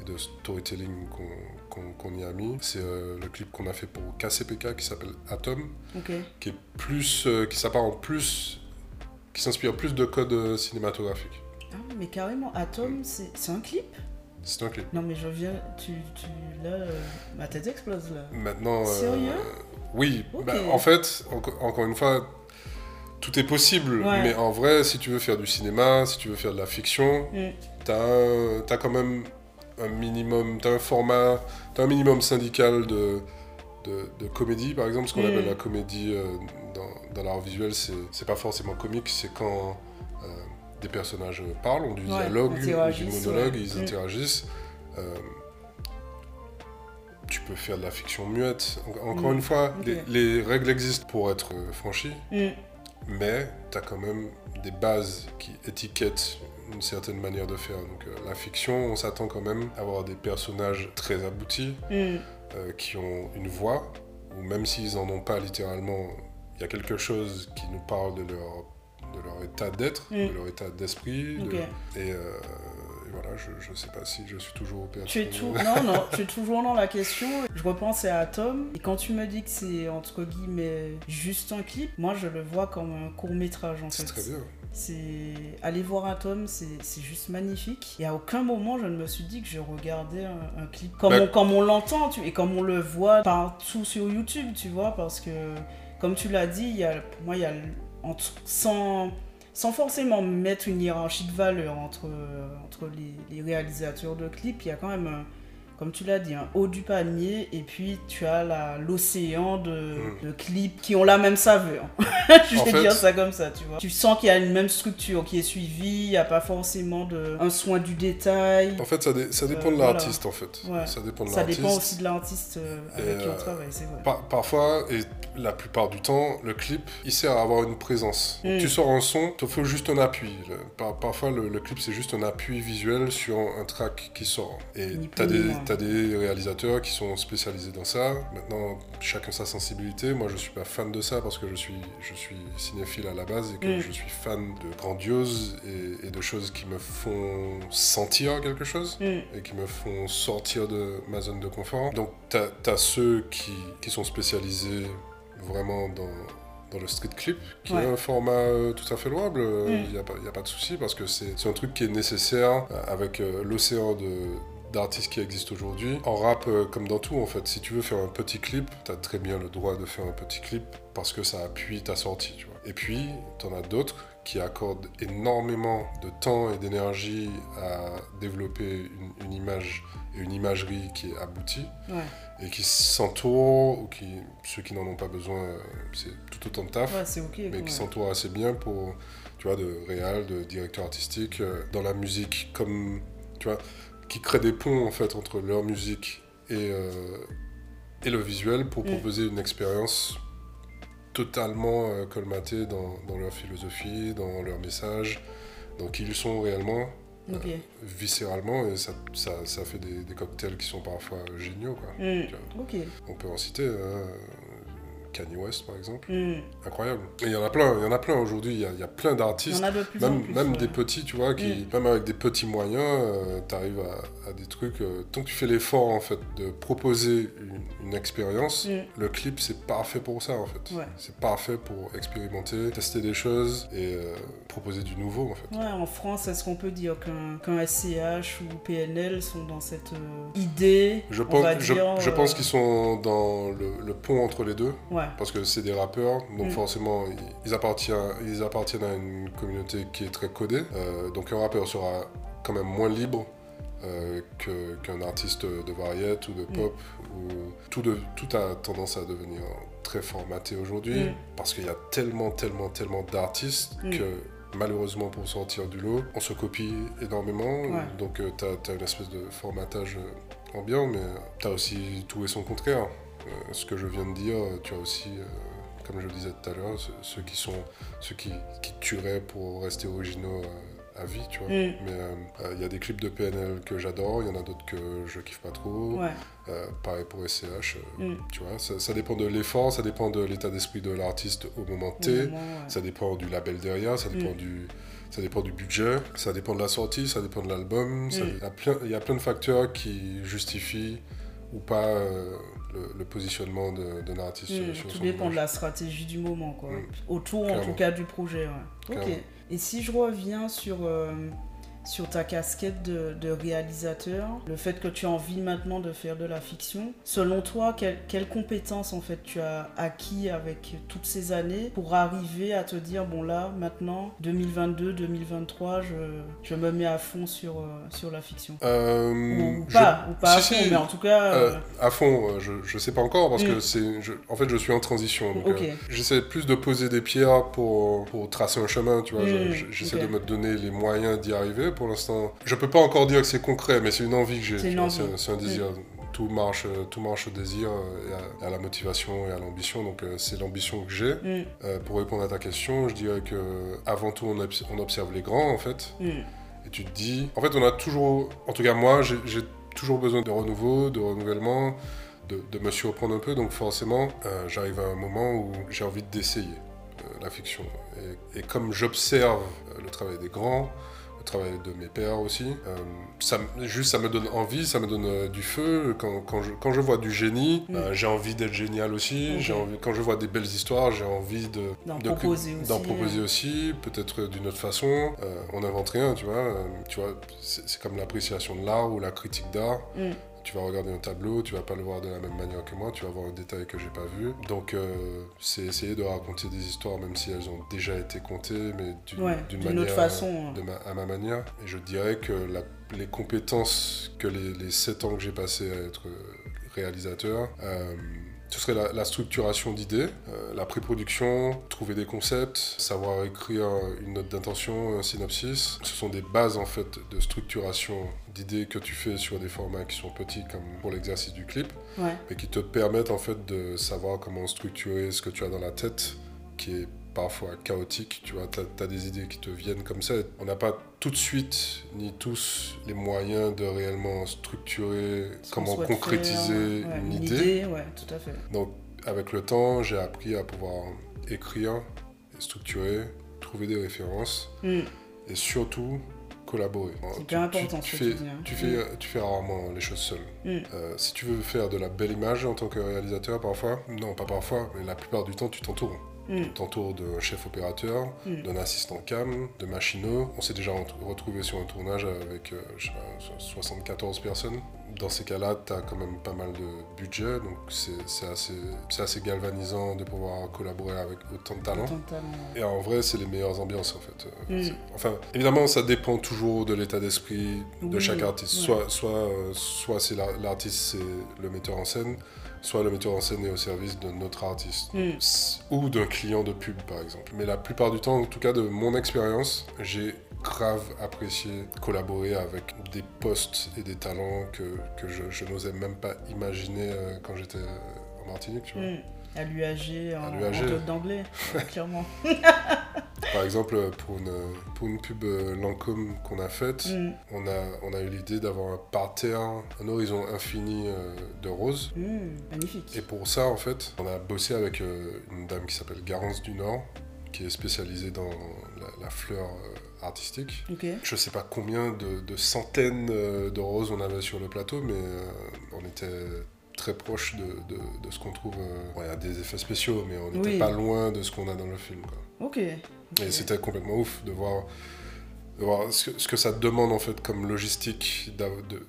et de storytelling qu'on y a mis. C'est euh, le clip qu'on a fait pour KCPK qui s'appelle Atom, qui est plus, s'apparente plus, qui s'inspire plus de codes cinématographiques. Ah, mais carrément, Atom, c'est c'est un clip? C'est un clip. Non, mais je viens. Tu, tu, là, ma tête explose là. Maintenant. Sérieux? Oui. Bah, en fait, enco- encore une fois, tout est possible. Ouais. Mais en vrai, si tu veux faire du cinéma, si tu veux faire de la fiction, Mm. t'as un- t'as quand même un minimum, t'as un format, t'as un minimum syndical de, de, de comédie, par exemple. Ce qu'on Mm. appelle la comédie euh, dans, dans l'art visuel, c'est pas forcément comique, c'est quand euh, des personnages parlent, ont du Ouais, dialogue, du monologue, ouais. ils Mm. interagissent. Euh, tu peux faire de la fiction muette. En- Encore Mm. une fois, les, les règles existent pour être euh, franchies, Mm. mais tu as quand même des bases qui étiquettent une certaine manière de faire. Donc euh, la fiction, on s'attend quand même à avoir des personnages très aboutis, Mm. euh, qui ont une voix, ou même s'ils en ont pas littéralement, il y a quelque chose qui nous parle de leur, de leur état d'être, de leur état d'esprit. de-. Et, euh, voilà, je, je sais pas si je suis toujours au Tu es tout... Non, non, tu es toujours dans la question. Je repense à Atom. Et quand tu me dis que c'est entre guillemets juste un clip, moi je le vois comme un court métrage en C'est fait. très bien. C'est aller voir Atom, c'est c'est juste magnifique. Et à aucun moment je ne me suis dit que je regardais un, un clip comme Bah- on, comme on l'entend tu- et comme on le voit partout sur YouTube, tu vois, parce que comme tu l'as dit, il y a, pour moi il y a entre, sans sans forcément mettre une hiérarchie de valeur entre entre les, réalisateurs de clips, il y a quand même comme tu l'as dit, un haut du panier et puis tu as l'océan de, Mm. de clips qui ont la même saveur. Je vais dire ça comme ça, tu vois. Tu sens qu'il y a une même structure qui est suivie, il n'y a pas forcément de, un soin du détail. En fait, ça, dé- ça dépend Euh, de voilà. l'artiste, en fait. Ouais. Ça dépend de Ça dépend aussi de l'artiste euh, avec qui on euh, travaille, c'est vrai. Par- parfois, et la plupart du temps, le clip, il sert à avoir une présence. Mm. Tu sors un son, il faut juste un appui. Le- par- parfois, le, le clip, c'est juste un appui visuel sur un track qui sort. Et t'as plus ni t'as des réalisateurs qui sont spécialisés dans ça. Maintenant, chacun sa sensibilité. Moi, je suis pas fan de ça parce que je suis, je suis cinéphile à la base et que Mm. je suis fan de grandiose et, et de choses qui me font sentir quelque chose Mm. et qui me font sortir de ma zone de confort. Donc, t'as as ceux qui, qui sont spécialisés vraiment dans, dans le street clip, qui Ouais. est un format euh, tout à fait louable. Il Mm. n'y a, pas- y a pas de souci parce que c'est c'est un truc qui est nécessaire euh, avec euh, l'océan de d'artistes qui existent aujourd'hui. En rap, euh, comme dans tout, en fait, si tu veux faire un petit clip, t'as très bien le droit de faire un petit clip parce que ça appuie ta sortie, tu vois. Et puis, t'en as d'autres qui accordent énormément de temps et d'énergie à développer une, une image et une imagerie qui est aboutie Ouais. et qui s'entourent, ou qui, ceux qui n'en ont pas besoin, euh, c'est tout autant de taf, Ouais, mais ouais. qui s'entourent assez bien pour, tu vois, de réal, de directeur artistique, euh, dans la musique, comme, tu vois, qui créent des ponts, en fait, entre leur musique et, euh, et le visuel pour Mm. proposer une expérience totalement euh, colmatée dans, dans leur philosophie, dans leur message, dans qui ils sont réellement, Ok. viscéralement, et ça, ça, ça fait des, des cocktails qui sont parfois géniaux, quoi. Mm. On peut en citer, hein, Kanye West par exemple, Mm. incroyable. Et il y en a plein, il y en a plein aujourd'hui, il y y a plein Il y d'artistes, en a de plus en même, plus. même ouais. des petits, tu vois, qui, même avec des petits moyens, tu arrives à, à des trucs. euh, tant que tu fais l'effort en fait de proposer une, une expérience, Mm. le clip c'est parfait pour ça en fait. Ouais. C'est parfait pour expérimenter, tester des choses et euh, proposer du nouveau en fait. Ouais, en France, est-ce qu'on peut dire qu'un SCH ou PNL sont dans cette euh, idée Je pense, je, dire, je euh, pense qu'ils sont dans le, le pont entre les deux. Ouais. Parce que c'est des rappeurs, donc Mm. forcément ils- appartiennent, ils appartiennent à une communauté qui est très codée. Euh, donc un rappeur sera quand même moins libre euh, qu'un artiste de variette ou de Mm. pop. Ou... Tout, de- tout a tendance à devenir très formaté aujourd'hui Mm. parce qu'il y a tellement, tellement, tellement d'artistes que malheureusement pour sortir du lot, on se copie énormément. Ouais. Donc euh, t'as as une espèce de formatage euh, ambiant, mais t'as aussi tout et son contraire. Euh, ce que je viens de dire, tu as aussi, euh, comme je le disais tout à l'heure, ceux, qui sont ceux qui, qui tueraient pour rester originaux euh, à vie, tu vois. Mm. Mais il y a des clips de PNL que j'adore, il y en a d'autres que je kiffe pas trop. Ouais. Euh, pareil pour SCH, euh, Mm. tu vois. Ça, ça dépend de l'effort, ça dépend de l'état d'esprit de l'artiste au moment T. Ouais. Ça dépend du label derrière, ça dépend, Mm. du, ça dépend du budget, ça dépend de la sortie, ça dépend de l'album. Il y, a plein- il y a plein de facteurs qui justifient ou pas le, le positionnement de- artiste Mm, sur, sur tout son dépend de la stratégie du moment, quoi. Mm. Autour, en tout cas, du projet. Ouais. Ok. Et si je reviens sur, euh, sur ta casquette de, de réalisateur, le fait que tu as envie maintenant de faire de la fiction, selon toi, quelle- quelles compétences en fait tu as acquis avec toutes ces années pour arriver à te dire bon là maintenant 2022 2023 je, je me mets à fond sur euh, sur la fiction? Euh, ou, ou je- pas ou pas à fond si, mais en tout cas euh, euh, à fond, je, je sais pas encore parce Mm. que c'est, je- en fait, je suis en transition. donc, j'essaie plus de poser des pierres pour, pour tracer un chemin, tu vois. Mm, je- j'essaie de me donner les moyens d'y arriver. Pour l'instant, je peux pas encore dire que c'est concret, mais c'est une envie que j'ai. C'est c'est un désir. Tout marche, euh, tout marche au désir euh, et à, à la motivation et à l'ambition. Donc, euh, c'est l'ambition que j'ai. mm, Euh, pour répondre à ta question, je dirais que avant tout, on, obs- on observe les grands, en fait. mm, Et tu te dis, en fait, on a toujours, en tout cas moi, j'ai toujours besoin de renouveau, de renouvellement, de, de me surprendre un peu. Donc forcément, euh, j'arrive à un moment où j'ai envie d'essayer la fiction. Et, et comme j'observe le travail des grands, travail de mes pères aussi, euh, ça, juste ça me donne envie, ça me donne euh, du feu. Quand, quand, je, quand je vois du génie, Mm. euh, j'ai envie d'être génial aussi. J'ai envie, quand je vois des belles histoires, j'ai envie de, d'en de- proposer aussi d'en proposer aussi, peut-être d'une autre façon. Euh, on n'invente rien, tu vois. Tu vois, c'est c'est comme l'appréciation de l'art ou la critique d'art. Mm. Tu vas regarder un tableau, tu vas pas le voir de la même manière que moi, tu vas voir un détail que j'ai pas vu. Donc, euh, c'est essayer de raconter des histoires, même si elles ont déjà été contées, mais d'une Ouais, manière, autre façon. hein. de ma- à ma manière. Et je dirais que la les compétences que les, les 7 ans que j'ai passé à être réalisateur. Euh, ce serait la, structuration d'idées, euh, la pré-production, trouver des concepts, savoir écrire une note d'intention, un synopsis. Ce sont des bases en fait de structuration d'idées que tu fais sur des formats qui sont petits comme pour l'exercice du clip, mais qui te permettent en fait de savoir comment structurer ce que tu as dans la tête, qui est parfois chaotique, tu vois, tu as, des idées qui te viennent comme ça. On n'a pas tout de suite, ni tous, les moyens de réellement structurer, comment concrétiser une, idée. tout à fait. Donc, avec le temps, j'ai appris à pouvoir écrire, structurer, trouver des références hmm. et surtout collaborer. C'est bien important tu, fais, tu, fais, hmm. tu fais rarement les choses seul. Hmm. Euh, si tu veux faire de la belle image en tant que réalisateur, parfois, non, pas parfois, mais la plupart du temps, tu t'entoures. Mm. Tantôt d'un chef opérateur, mm. d'un assistant cam, de machineux. On s'est déjà retrouvé sur un tournage avec 74 euh, personnes. Dans ces cas-là, tu as quand même pas mal de budget, donc c'est assez, assez galvanisant de pouvoir collaborer avec autant de talent. Et en vrai, c'est les meilleures ambiances en fait. Euh, mm. Enfin, évidemment, ça dépend toujours de l'état d'esprit de chaque artiste. Soit, soit, euh, soit c'est l'artiste, c'est le metteur en scène soit le metteur en scène est au service de notre artiste hmm. ou d'un client de pub par exemple. Mais la plupart du temps, en tout cas de mon expérience, j'ai grave apprécié collaborer avec des postes et des talents que, que je, n'osais même pas imaginer euh, quand j'étais en Martinique. Tu vois. Hmm. À l'UAG, en, en d'anglais, clairement. Par exemple, pour une, pour une pub euh, Lancôme qu'on a faite, mm. on, a, on a eu l'idée d'avoir un parterre, un horizon infini euh, de roses. Mm, magnifique. Et pour ça, en fait, on a bossé avec euh, une dame qui s'appelle Garance du Nord, qui est spécialisée dans la, fleur artistique. Je ne sais pas combien de, centaines de roses on avait sur le plateau, mais on était très proche de, de, ce qu'on trouve. il y a des effets spéciaux, mais on n'était pas loin de ce qu'on a dans le film. Quoi. Ok. Et c'était complètement ouf de voir, ce, que, ça demande en fait comme logistique.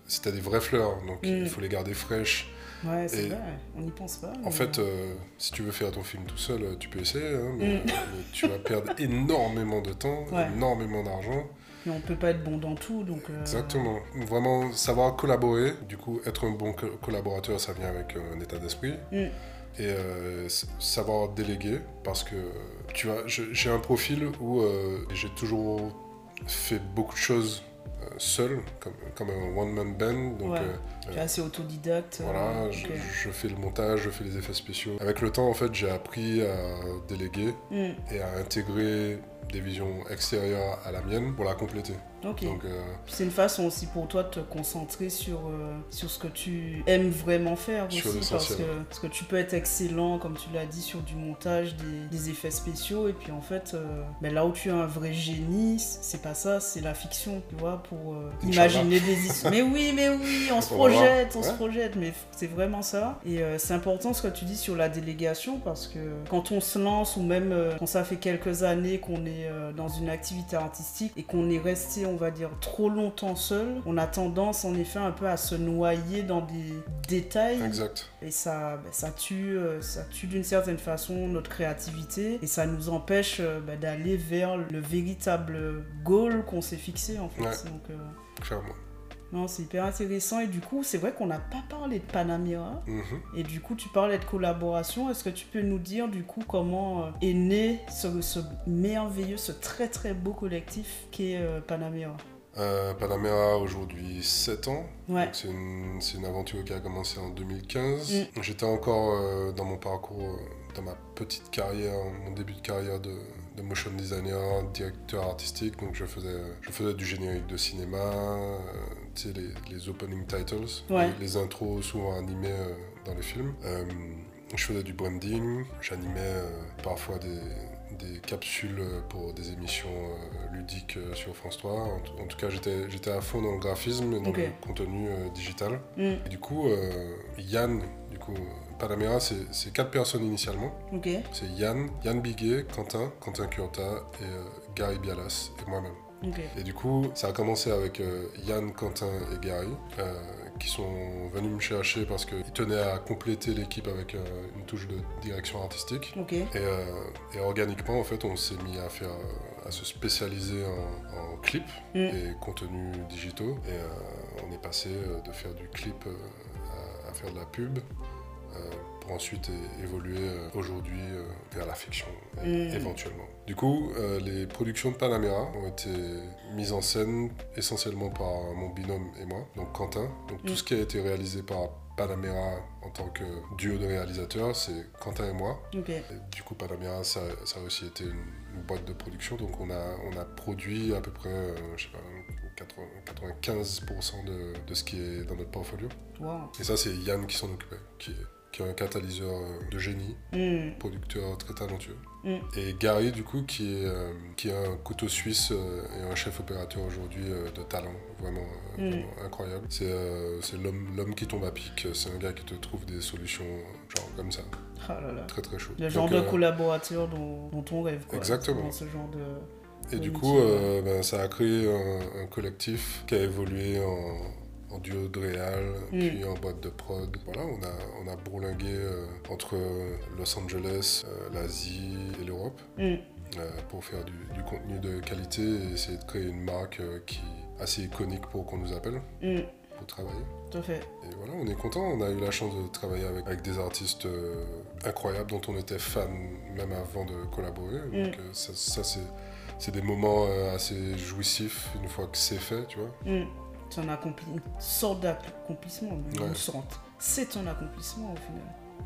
C'était des vraies fleurs, donc il mm. faut les garder fraîches. Ouais, c'est vrai, on n'y pense pas. En fait, euh, si tu veux faire ton film tout seul, tu peux essayer, hein, mais, mm. tu vas perdre énormément de temps, énormément d'argent. Mais on peut pas être bon dans tout, donc... Euh, Exactement. Vraiment, savoir collaborer, du coup, être un bon collaborateur, ça vient avec un état d'esprit. Mm et euh, savoir déléguer parce que tu vois j'ai un profil où euh, j'ai toujours fait beaucoup de choses euh, seul comme, comme un one man band donc tu es assez autodidacte voilà je, fais le montage je fais les effets spéciaux. Avec le temps en fait j'ai appris à déléguer mm. et à intégrer des visions extérieures à la mienne pour la compléter Ok. Euh, c'est une façon aussi pour toi de te concentrer sur, euh, sur ce que tu aimes vraiment faire aussi. Parce que, parce que tu peux être excellent, comme tu l'as dit, sur du montage, des, effets spéciaux. Et puis en fait, euh, ben là où tu as un vrai génie, c'est pas ça, c'est la fiction, tu vois, pour imaginer des histoires. mais oui, mais oui, on se projette, on se projette. Mais c'est vraiment ça. Et c'est important ce que tu dis sur la délégation parce que quand on se lance ou même quand ça fait quelques années qu'on est dans une activité artistique et qu'on est resté, on va dire, trop longtemps seul, on a tendance en effet un peu à se noyer dans des détails. Exact. Et ça, ben, ça tue, euh, ça tue d'une certaine façon notre créativité et ça nous empêche euh, ben, d'aller vers le véritable goal qu'on s'est fixé en fait. Donc, euh, Clairement. Non, c'est hyper intéressant. Et du coup, c'est vrai qu'on n'a pas parlé de Panamera. Mhm. Et du coup, tu parlais de collaboration. Est-ce que tu peux nous dire, du coup, comment euh, est né ce, merveilleux, ce très très beau collectif qu'est euh, Panamera? Euh, Panamera aujourd'hui 7 ans. C'est une, une, aventure qui a commencé en 2015. Mm. J'étais encore euh, dans mon parcours, dans ma petite carrière, mon début de carrière de, de motion designer, directeur artistique. Donc je faisais, je faisais du générique de cinéma, euh, tu sais, les, les, opening titles, les, intros souvent animés euh, dans les films. Euh, je faisais du branding, j'animais parfois des, des, capsules pour des émissions ludiques sur France 3. En, tout cas, j'étais à fond dans le graphisme et dans le contenu digital. Mm. Et du coup, Yann, du coup, Panamera, c'est quatre personnes initialement. C'est Yann, Yann Biguet, Quentin, Quentin Curta et euh, Gary Bialas et moi-même. Et du coup, ça a commencé avec euh, Yann, Quentin et Gary, euh, qui sont venus me chercher parce qu'ils tenaient à compléter l'équipe avec euh, une touche de direction artistique. Et, et organiquement, en fait, on s'est mis à faire, à se spécialiser en, en clips Mm. et contenus digitaux. Et on est passé de faire du clip à, à faire de la pub. Euh, pour ensuite é- évoluer euh, aujourd'hui euh, vers la fiction, Mm. éventuellement. Du coup, euh, les productions de Panamera ont été mises en scène essentiellement par mon binôme et moi, donc Quentin. Donc tout Mm. ce qui a été réalisé par Panamera en tant que duo de réalisateurs, c'est Quentin et moi. Et du coup, Panamera, ça, ça a aussi été une, une boîte de production. Donc, on a, on a produit à peu près, euh, je sais pas, 80 95% de, de ce qui est dans notre portfolio. Wow. Et ça, c'est Yann qui s'en occupait, qui est, qui est un catalyseur euh, de génie, Hmm. producteur très talentueux. Mm. Et Gary, du coup, qui est, euh, qui est un couteau suisse euh, et un chef opérateur aujourd'hui euh, de talent, vraiment, Mm. vraiment incroyable. C'est l'homme l'homme qui tombe à pic. C'est un gars qui te trouve des solutions, genre comme ça, Ah là là. très très chaud. Le genre Donc, de collaborateur dont, dont on rêve. Quoi, Exactement. Ce genre de. Et du coup, euh, ben, ça a créé un, un collectif qui a évolué en, en duo de réal, Mm. puis en boîte de prod. Voilà, on a, on a bourlingué euh, entre Los Angeles, euh, l'Asie et l'Europe euh, pour faire du, du contenu de qualité et essayer de créer une marque euh, qui est assez iconique pour qu'on nous appelle Hmm. pour travailler. Tout à fait. Et voilà, on est content. On a eu la chance de travailler avec, avec des artistes euh, incroyables dont on était fan même avant de collaborer. Mm. Donc euh, ça, ça, c'est, c'est des moments euh, assez jouissifs une fois que c'est fait, tu vois. Un accompli... une sorte d'accomplissement, Ouais. une sorte. C'est un accomplissement au final.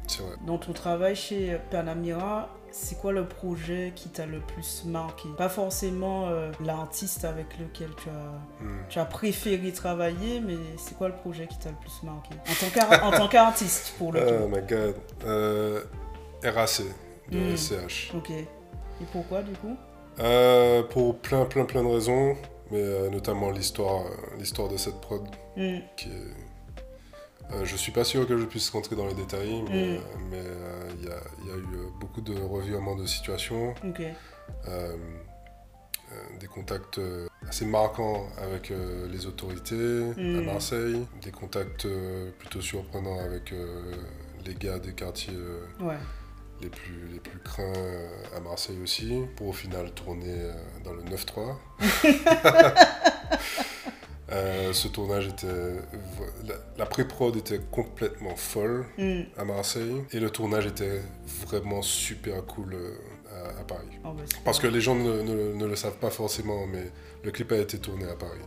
C'est vrai. Dans ton travail chez Panamera, c'est quoi le projet qui t'a le plus marqué? Pas forcément euh, l'artiste avec lequel tu as, Mm. tu as préféré travailler, mais c'est quoi le projet qui t'a le plus marqué? En tant qu'artiste, pour le Oh coup. my god. Euh, RAC de Mm. SCH. Ok. Et pourquoi, du coup? Euh, pour plein, plein, plein de raisons, mais euh, notamment l'histoire, euh, l'histoire de cette prod Hmm. qui est. Euh, je suis pas sûr que je puisse rentrer dans les détails, mais Mm. il y, a, il y a eu beaucoup de revirements de situation, des contacts assez marquants avec les autorités à Mm. Marseille, des contacts plutôt surprenants avec les gars des quartiers Ouais. Les plus, les plus craints euh, à Marseille aussi, pour au final tourner euh, dans le 9-3. Euh, ce tournage était. La, la pré-prod était complètement folle Hmm. à Marseille et le tournage était vraiment super cool à, à Paris. Oh, bah. Parce que les gens ne, ne- ne le savent pas forcément, mais le clip a été tourné à Paris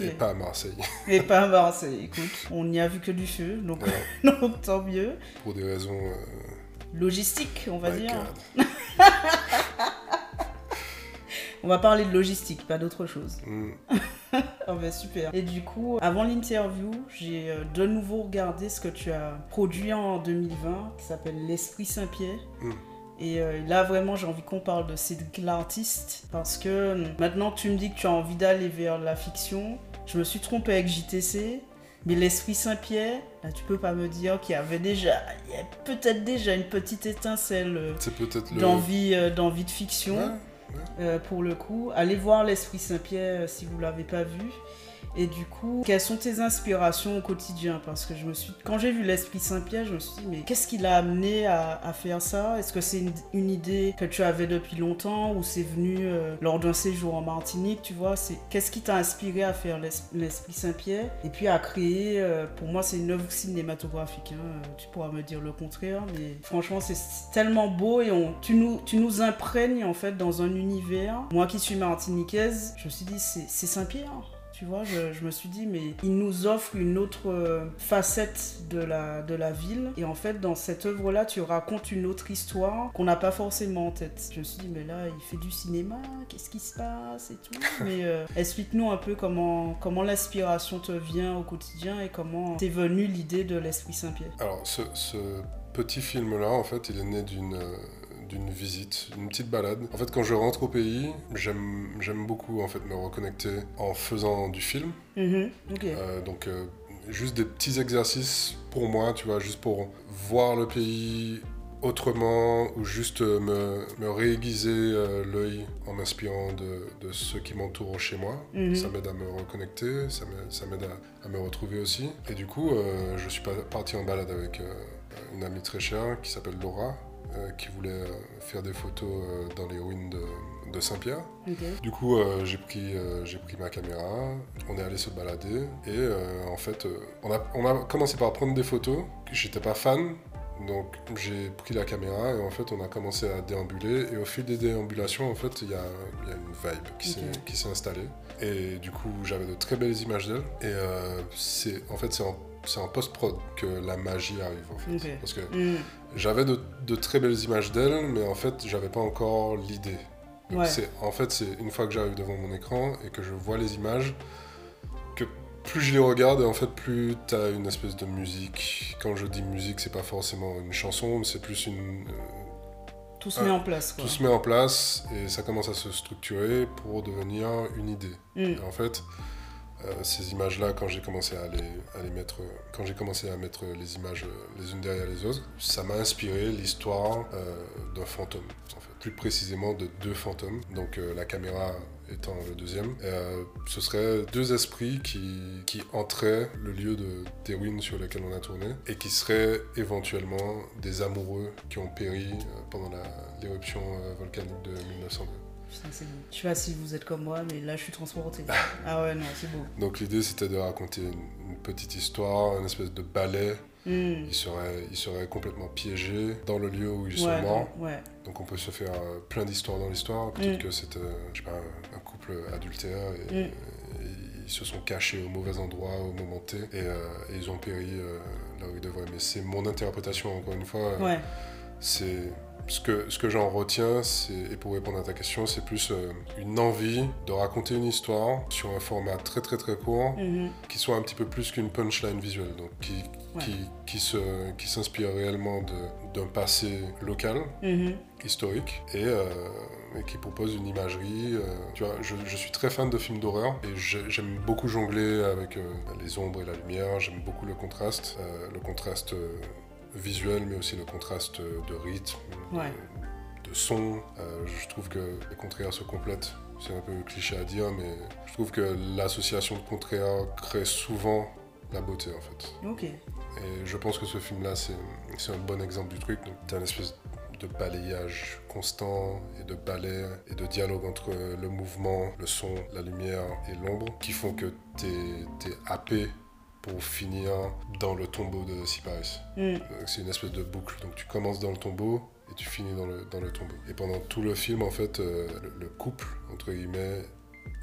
et pas à Marseille. Et pas à Marseille, écoute. On n'y a vu que du feu, donc, Ouais, donc tant mieux. pour des raisons. euh, Logistique, on va my dire. On va parler de logistique, pas d'autre chose. Mm. Bah super. Et du coup, avant l'interview, j'ai euh, de nouveau regardé ce que tu as produit en 2020, qui s'appelle L'Esprit Saint-Pierre. Mm. Et euh, là, vraiment, j'ai envie qu'on parle de Cédric l'artiste. Parce que euh, maintenant que tu me dis que tu as envie d'aller vers la fiction, je me suis trompée avec JTC. Mais l'Esprit Saint-Pierre, là, tu peux pas me dire qu'il y avait déjà, il y a peut-être déjà une petite étincelle euh, le. d'envie euh, d'envie de fiction. Ouais, Euh, pour le coup. Allez voir l'Esprit Saint-Pierre si vous l'avez pas vu. Et du coup, quelles sont tes inspirations au quotidien? Parce que je me suis, quand j'ai vu l'Esprit Saint-Pierre, je me suis dit, mais qu'est-ce qui l'a amené à, faire ça? Est-ce que c'est une, idée que tu avais depuis longtemps ou c'est venu euh, lors d'un séjour en Martinique Tu vois, c'est qu'est-ce qui t'a inspiré à faire l'es- l'Esprit Saint-Pierre? Et puis à créer euh, Pour moi, c'est une œuvre cinématographique. hein. Tu pourras me dire le contraire, mais franchement, c'est tellement beau et tu nous, tu nous imprègnes en fait dans un univers. Moi qui suis martiniquaise, je me suis dit, c'est Saint-Pierre. Tu vois, je, me suis dit, mais il nous offre une autre euh, facette de la, de la ville. Et en fait, dans cette œuvre-là, tu racontes une autre histoire qu'on n'a pas forcément en tête. Je me suis dit, mais là, il fait du cinéma, qu'est-ce qui se passe et tout. Mais euh, explique-nous un peu comment, comment l'inspiration te vient au quotidien et comment t'es venue l'idée de l'Esprit Saint-Pierre. Alors, ce, ce petit film-là, en fait, il est né d'une euh, d'une visite, une petite balade. En fait, quand je rentre au pays, j'aime j'aime beaucoup en fait me reconnecter en faisant du film. Mhm, ok. Euh, donc, euh, juste des petits exercices pour moi, tu vois, juste pour voir le pays autrement ou juste me, me réaiguiser euh, l'œil en m'inspirant de, de ceux qui m'entourent chez moi. Mhm. Ça m'aide à me reconnecter, ça m'aide, à, à me retrouver aussi. Et du coup, euh, je suis parti en balade avec euh, une amie très chère qui s'appelle Laura, euh, qui voulait euh, faire des photos euh, dans les ruines de, de Saint-Pierre. Du coup, euh, j'ai pris, euh, j'ai pris ma caméra, on est allé se balader et euh, en fait, euh, on, a, on a commencé par prendre des photos. J'étais pas fan, donc j'ai pris la caméra et en fait, on a commencé à déambuler. Et au fil des déambulations, en fait, il y a, il y a une vibe qui s'est installée. Et du coup, j'avais de très belles images d'elle. Et euh, c'est, en fait, c'est en, post-prod que la magie arrive. En fait. Parce que Hmm. J'avais de, de très belles images d'elle, mais en fait, j'avais pas encore l'idée. Ouais. en fait, c'est une fois que j'arrive devant mon écran et que je vois les images, que plus je les regarde, et en fait, plus tu as une espèce de musique. Quand je dis musique, c'est pas forcément une chanson, mais c'est plus une. euh, Tout se Ah, met en place. Quoi. tout se met en place et ça commence à se structurer pour devenir une idée. Et en fait, ces images-là, quand j'ai commencé à les, mettre, quand j'ai commencé à mettre les images euh, les unes derrière les autres, ça m'a inspiré l'histoire euh, d'un fantôme, en fait. Plus précisément de deux fantômes. Donc euh, la caméra étant le deuxième. Euh, ce seraient deux esprits qui, qui entraient le lieu de, des ruines sur lesquelles on a tourné et qui seraient éventuellement des amoureux qui ont péri euh, pendant l'éruption euh, volcanique de 1902. Putain, c'est beau. Je sais pas si vous êtes comme moi, mais là, je suis transporté. ah ouais, non, c'est beau. Donc l'idée c'était de raconter une, une petite histoire, une espèce de ballet. Hmm. Ils seraient, ils seraient complètement piégés dans le lieu où ils Ouais, sont morts. ouais. Donc on peut se faire euh, plein d'histoires dans l'histoire. Peut-être Mm. que c'était, euh, je sais pas, un couple adultère et, Mm. et ils se sont cachés au mauvais endroit au moment T et, euh, et ils ont péri euh, là où ils devraient. Mais c'est mon interprétation encore une fois. euh, Ouais. c'est ce que, ce que j'en retiens, et pour répondre à ta question, c'est plus euh, une envie de raconter une histoire sur un format très très très court Mhm. qui soit un petit peu plus qu'une punchline visuelle, donc qui, Ouais. qui, qui, se, qui s'inspire réellement de, d'un passé local, Mhm. historique, et, euh, et qui propose une imagerie. euh, tu vois, je, je suis très fan de films d'horreur, et j'ai- j'aime beaucoup jongler avec les ombres et la lumière, j'aime beaucoup le contraste, le contraste visuel, mais aussi le contraste de rythme, Ouais. de, de son. Euh, je trouve que les contraires se complètent. C'est un peu cliché à dire, mais je trouve que l'association de contraires crée souvent la beauté en fait. Ok. Et je pense que ce film-là, c'est c'est un bon exemple du truc. Donc, t'as une espèce de balayage constant et de balai et de dialogue entre le mouvement, le son, la lumière et l'ombre qui font que t'es es happé pour finir dans le tombeau de Cyparis. Donc, C'est une espèce de boucle. Donc tu commences dans le tombeau et tu finis dans le, dans le tombeau. Et pendant tout le film, en fait, euh, le, le couple, entre guillemets,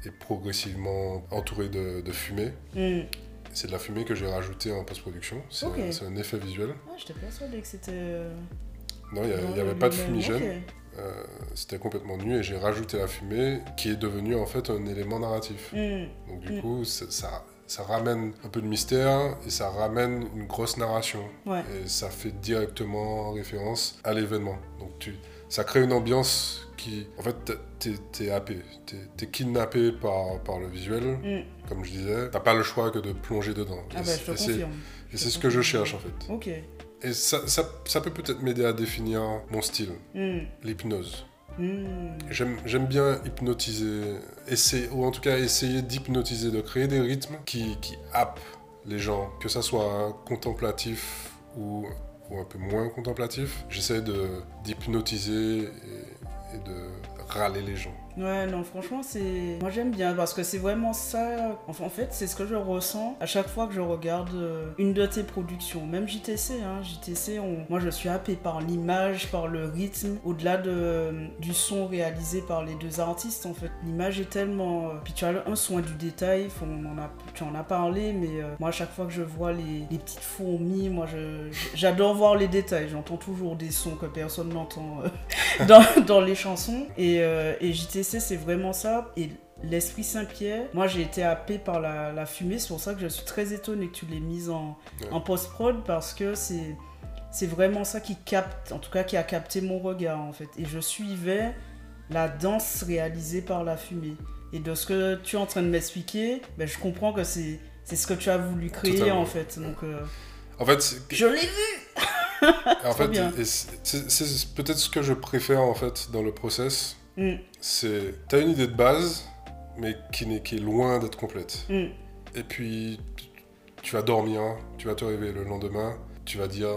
est progressivement entouré de, de fumée. Hmm. C'est de la fumée que j'ai rajoutée en post-production. C'est un- effet visuel. Ah, j'étais persuadée que c'était. euh, Non, il n'y avait pas de fumigène. Euh, C'était complètement nu et j'ai rajouté la fumée qui est devenue en fait un élément narratif. Hmm. Donc du Mm. coup, ça, ça, ramène un peu de mystère et ça ramène une grosse narration. Ouais. Et ça fait directement référence à l'événement. Donc tu, ça crée une ambiance qui... En fait, t'es- happé. T'es es kidnappé par, par le visuel, Hmm. comme je disais. T'as pas le choix que de plonger dedans. Ah Et bah, je te confirme. Et c'est ce que je cherche en fait. Ok. Et ça, ça, ça peut peut-être m'aider à définir mon style, Hmm. l'hypnose. Hmm. J'aime bien hypnotiser, essayer, ou en tout cas essayer d'hypnotiser, de créer des rythmes qui, qui happent les gens, que ça soit contemplatif ou, un peu moins contemplatif. J'essaie d'hypnotiser et de râler les gens. Ouais, non, franchement, c'est. Moi, j'aime bien parce que c'est vraiment ça. En fait, c'est ce que je ressens à chaque fois que je regarde euh, une de tes productions. Même JTC, hein. JTC, moi, je suis happé par l'image, par le rythme, au-delà de, du son réalisé par les deux artistes, en fait. L'image est tellement. euh, Puis tu as un soin du détail, on en a, tu en as parlé, mais euh, moi, à chaque fois que je vois les, les petites fourmis, moi, j'adore voir les détails. J'entends toujours des sons que personne n'entend euh, dans, dans les chansons. Et, euh, et JTC, c'est vraiment ça. Et l'Esprit Saint-Pierre, moi j'ai été happé par la, la fumée, c'est pour ça que je suis très étonnée que tu l'aies mise en, Ouais. en post-prod parce que c'est. C'est vraiment ça qui capte, en tout cas qui a capté mon regard en fait. Et je suivais la danse réalisée par la fumée. Et de ce que tu es en train de m'expliquer, ben, je comprends que c'est c'est ce que tu as voulu créer Totalement. en fait. Donc euh, En fait, je l'ai vu en fait, c'est peut-être ce que je préfère en fait dans le process. Mm, C'est, t'as une idée de base, mais qui, n'est, qui est loin d'être complète. mm, Et puis, tu vas dormir, tu vas te réveiller le lendemain, tu vas dire,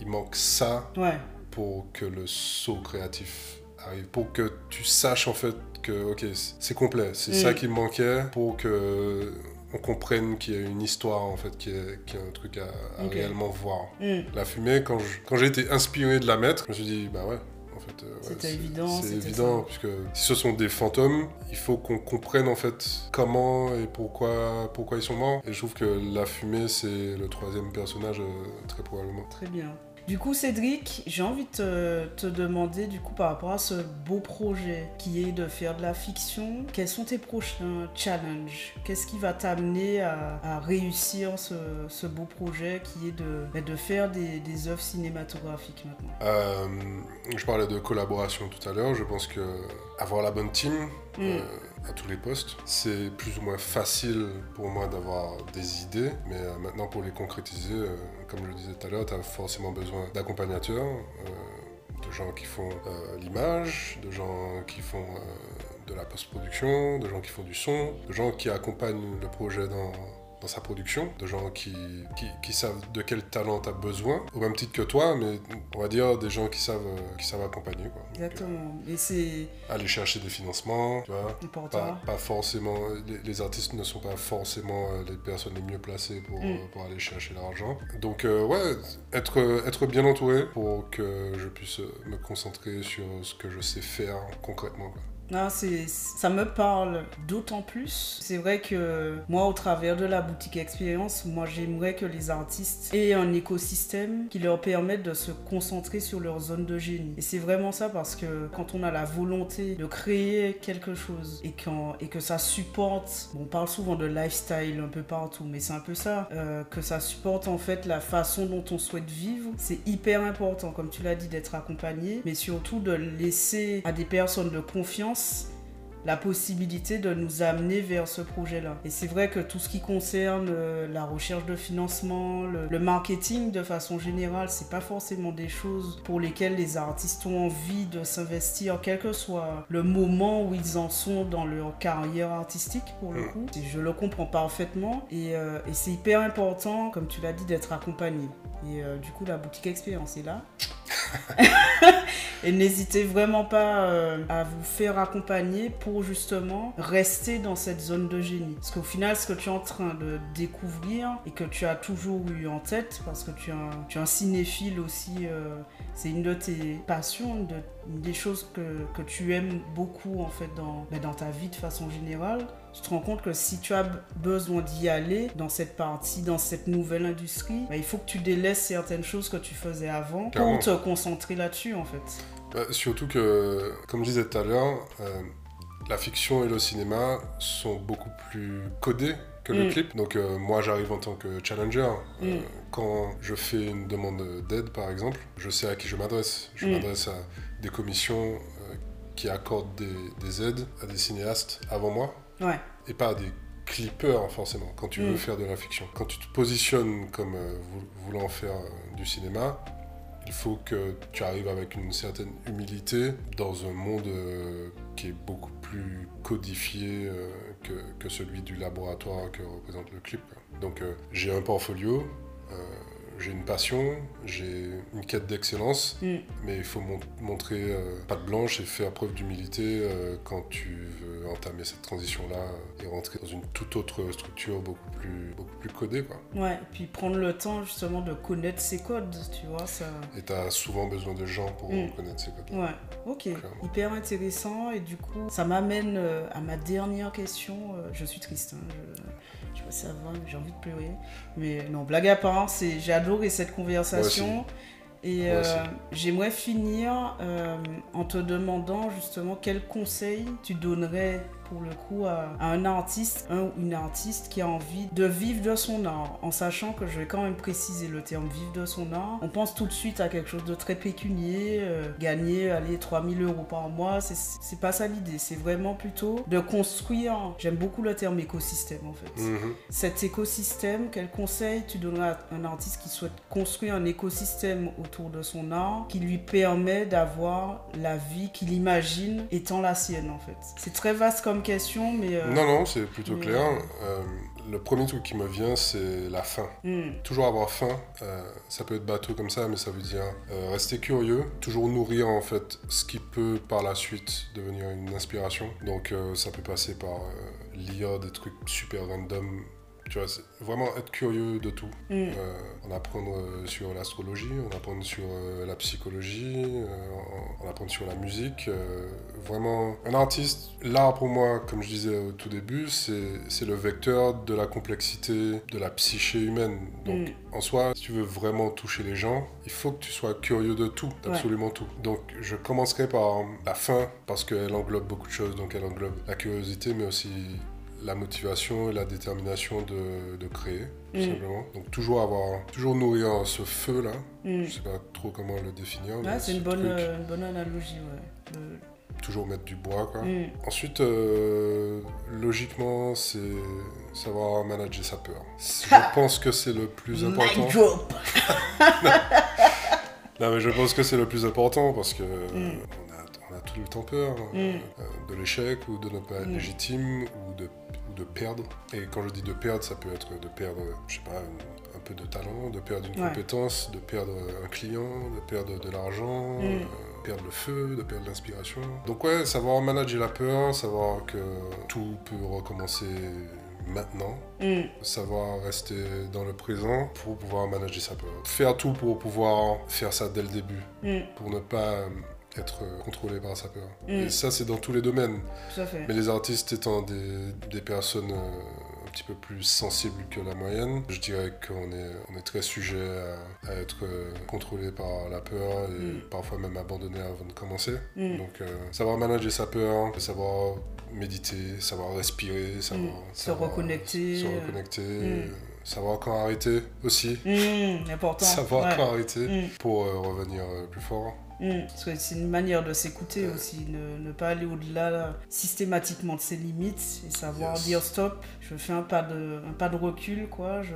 il manque ça ouais, pour que le saut créatif arrive, pour que tu saches en fait que, ok, c'est complet, c'est Mm. ça qui me manquait, pour que on comprenne qu'il y a une histoire en fait, qu'il y a, qu'il y a un truc à, réellement voir. mm. La fumée, quand je- quand j'ai été inspiré de la mettre, je me suis dit, bah ouais, fait, euh, ouais, C'était c'est- évident, C'est évident, ça. puisque si ce sont des fantômes, il faut qu'on comprenne en fait comment et pourquoi, pourquoi ils sont morts. Et je trouve que la fumée, c'est le troisième personnage, euh, très probablement. Très bien. Du coup, Cédric, j'ai envie de te, te demander, du coup, par rapport à ce beau projet qui est de faire de la fiction, quels sont tes prochains challenges? Qu'est-ce qui va t'amener à, à réussir ce, ce beau projet qui est de, bah, de faire des, des œuvres cinématographiques maintenant? Euh, je parlais de collaboration tout à l'heure. Je pense que avoir la bonne team Mm. euh, à tous les postes, c'est plus ou moins facile pour moi d'avoir des idées. Mais euh, maintenant, pour les concrétiser, euh, comme je le disais tout à l'heure, tu as forcément besoin d'accompagnateurs, euh, de gens qui font l'image, de gens qui font de la post-production, de gens qui font du son, de gens qui accompagnent le projet dans dans sa production, de gens qui, qui, qui savent de quel talent tu as besoin, au même titre que toi, mais on va dire des gens qui savent, euh, qui savent accompagner. Quoi. Donc, Exactement. Et c'est euh, aller chercher des financements, tu vois. Pas, pas forcément, les, les artistes ne sont pas forcément euh, les personnes les mieux placées pour, Mm. euh, pour aller chercher l'argent. Donc, euh, ouais, être, être bien entouré pour que je puisse euh, me concentrer sur ce que je sais faire concrètement. quoi. Ça me parle d'autant plus. C'est vrai que moi, au travers de la boutique expérience, moi, j'aimerais que les artistes aient un écosystème qui leur permette de se concentrer sur leur zone de génie. Et c'est vraiment ça parce que quand on a la volonté de créer quelque chose et, quand, et que ça supporte, on parle souvent de lifestyle un peu partout, mais c'est un peu ça, euh, que ça supporte en fait la façon dont on souhaite vivre, c'est hyper important, comme tu l'as dit, d'être accompagné, mais surtout de laisser à des personnes de confiance la possibilité de nous amener vers ce projet-là. Et c'est vrai que tout ce qui concerne euh, la recherche de financement, le, le marketing de façon générale, c'est pas forcément des choses pour lesquelles les artistes ont envie de s'investir, quel que soit le moment où ils en sont dans leur carrière artistique pour le Mm. coup. Et je le comprends parfaitement et, euh, et c'est hyper important, comme tu l'as dit, d'être accompagné. Et euh, du coup, la boutique expérience est là. Et n'hésitez vraiment pas euh, à vous faire accompagner pour justement rester dans cette zone de génie. Parce qu'au final, ce que tu es en train de découvrir et que tu as toujours eu en tête, parce que tu es un, cinéphile aussi, euh, c'est une de tes passions, de- des choses que, que tu aimes beaucoup en fait dans, ben, dans ta vie de façon générale. Tu te rends compte que si tu as besoin d'y aller dans cette partie, dans cette nouvelle industrie, ben, il faut que tu délaisses certaines choses que tu faisais avant Clairement. pour te concentrer là-dessus en fait. Bah, surtout que, comme je disais tout à l'heure, euh, la fiction et le cinéma sont beaucoup plus codés que le Mm. clip. Donc euh, moi j'arrive en tant que challenger. Euh, Mm. quand je fais une demande d'aide par exemple, je sais à qui je m'adresse. Je Mm. m'adresse à des commissions euh, qui accordent des, des aides à des cinéastes avant moi Ouais. et pas à des clippers forcément quand tu veux Mm. faire de la fiction. Quand tu te positionnes comme euh, vou- voulant faire euh, du cinéma, il faut que tu arrives avec une certaine humilité dans un monde qui est beaucoup plus codifié que, que celui du laboratoire que représente le clip. Donc j'ai un portfolio, j'ai une passion, j'ai une quête d'excellence, Mm. mais il faut mon- montrer euh, patte blanche et faire preuve d'humilité euh, quand tu veux entamer cette transition-là euh, et rentrer dans une toute autre structure beaucoup plus, beaucoup plus codée. Quoi. Ouais, et puis prendre le temps justement de connaître ses codes, tu vois, ça... Et tu as souvent besoin de gens pour Mm. connaître ces codes. Ouais, ok, hyper intéressant, et du coup, ça m'amène euh, à ma dernière question. Euh, je suis triste, hein, je, je sais pas ça va, j'ai envie de pleurer. Mais non, blague à part, c'est, j'ai adoré cette conversation. Et euh, j'aimerais finir euh, en te demandant justement quels conseils tu donnerais pour le coup à, un artiste, un ou une artiste qui a envie de vivre de son art, en sachant que je vais quand même préciser le terme vivre de son art. On pense tout de suite à quelque chose de très pécunier, euh, gagner, allez, 3000 euros par mois, c'est pas ça l'idée, c'est vraiment plutôt de construire, j'aime beaucoup le terme écosystème en fait. Mhm. Cet écosystème, quel conseil tu donneras à un artiste qui souhaite construire un écosystème autour de son art qui lui permet d'avoir la vie qu'il imagine étant la sienne en fait? C'est très vaste comme question, mais... Euh, non, non, c'est plutôt clair. Euh, le premier truc qui me vient, c'est la faim. hmm, Toujours avoir faim, euh, ça peut être bateau comme ça, mais ça veut dire euh, rester curieux, toujours nourrir en fait ce qui peut par la suite devenir une inspiration. Donc euh, ça peut passer par euh, lire des trucs super random. Tu vois, c'est vraiment être curieux de tout. hmm. Euh, en apprendre euh, sur l'astrologie, en apprendre sur euh, la psychologie, euh, en, en apprendre sur la musique. vraiment, un artiste, l'art pour moi, comme je disais au tout début, c'est le vecteur de la complexité de la psyché humaine. Donc Mm. en soi, si tu veux vraiment toucher les gens, il faut que tu sois curieux de tout, d'absolument tout. Donc je commencerai par la fin, parce qu'elle englobe beaucoup de choses. Donc elle englobe la curiosité, mais aussi la motivation et la détermination de, de créer, tout Mm. simplement. Donc toujours avoir, toujours nourrir ce feu-là. hmm. Je sais pas trop comment le définir. C'est ce une bonne, euh, une bonne analogie, ouais. Toujours mettre du bois, quoi. hmm. Ensuite, euh, logiquement, c'est savoir manager sa peur. Je pense que c'est le plus important. Non, mais je pense que c'est le plus important parce que euh, Mm. on, a, tout le temps peur Mm. euh, de l'échec ou de ne pas être Mm. légitime ou de, de perdre. Et quand je dis de perdre, ça peut être de perdre, je sais pas, un, un peu de talent, de perdre une Ouais. compétence, de perdre un client, de perdre de l'argent, Mm. euh, perdre le feu, de perdre l'inspiration. Donc ouais, savoir manager la peur, savoir que tout peut recommencer maintenant, Hmm. savoir rester dans le présent pour pouvoir manager sa peur. Faire tout pour pouvoir faire ça dès le début, Hmm. pour ne pas être euh, contrôlé par sa peur. Mm. Et ça, c'est dans tous les domaines. Tout à fait. Mais les artistes étant des, des personnes euh, un petit peu plus sensibles que la moyenne, je dirais qu'on est, on est très sujet à, à être euh, contrôlé par la peur et Mm. parfois même abandonné avant de commencer. Hmm. Donc, euh, savoir manager sa peur, savoir méditer, savoir respirer, savoir Mm. Se reconnecter, se reconnecter, mm. savoir quand arrêter aussi, important. savoir Ouais. quand arrêter pour euh, revenir euh, plus fort. Parce que c'est une manière de s'écouter aussi, ne, ne pas aller au-delà là, systématiquement de ses limites et savoir Yes. dire stop, je fais un pas de, un pas de recul, quoi. Je,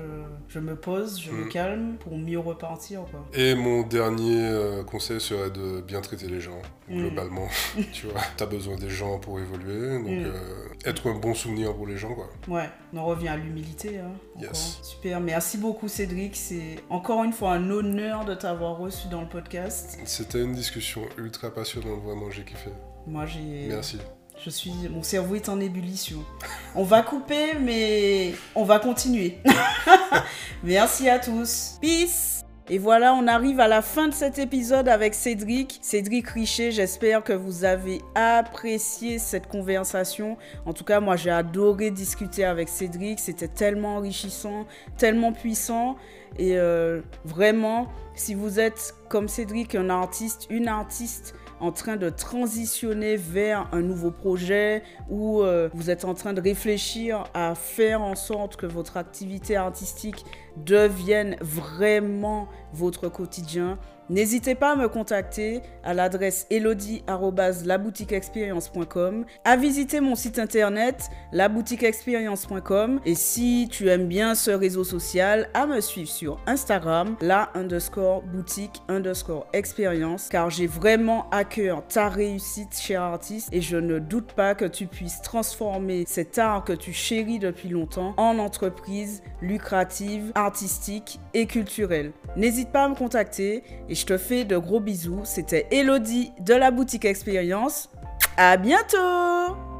je me pose, je me Mm. calme pour mieux repartir, quoi. Et mon dernier euh, conseil serait de bien traiter les gens, Mm. globalement. tu vois, t'as besoin des gens pour évoluer, donc Mm. euh, être un bon souvenir pour les gens, quoi. Ouais, on en revient à l'humilité. Hein, Yes. Super, merci beaucoup Cédric. C'est encore une fois un honneur de t'avoir reçu dans le podcast. C'était une discussion ultra passionnante, vraiment, j'ai kiffé. Moi, j'ai. Merci. Je suis, mon cerveau est en ébullition. On va couper, mais on va continuer. Merci à tous. Peace. Et voilà, on arrive à la fin de cet épisode avec Cédric. Cédric Richer, j'espère que vous avez apprécié cette conversation. En tout cas, moi, j'ai adoré discuter avec Cédric. C'était tellement enrichissant, tellement puissant. Et euh, vraiment, si vous êtes comme Cédric, un artiste, une artiste en train de transitionner vers un nouveau projet ou euh, vous êtes en train de réfléchir à faire en sorte que votre activité artistique devienne vraiment votre quotidien, n'hésitez pas à me contacter à l'adresse elodie.laboutiqueexperience.com, à visiter mon site internet laboutiqueexperience.com et si tu aimes bien ce réseau social, à me suivre sur Instagram, la underscore boutique underscore expérience, car j'ai vraiment à cœur ta réussite, cher artiste, et je ne doute pas que tu puisses transformer cet art que tu chéris depuis longtemps en entreprise lucrative, artistique et culturelle. N'hésite pas à me contacter et je te fais de gros bisous. C'était Elodie de la boutique expérience. À bientôt!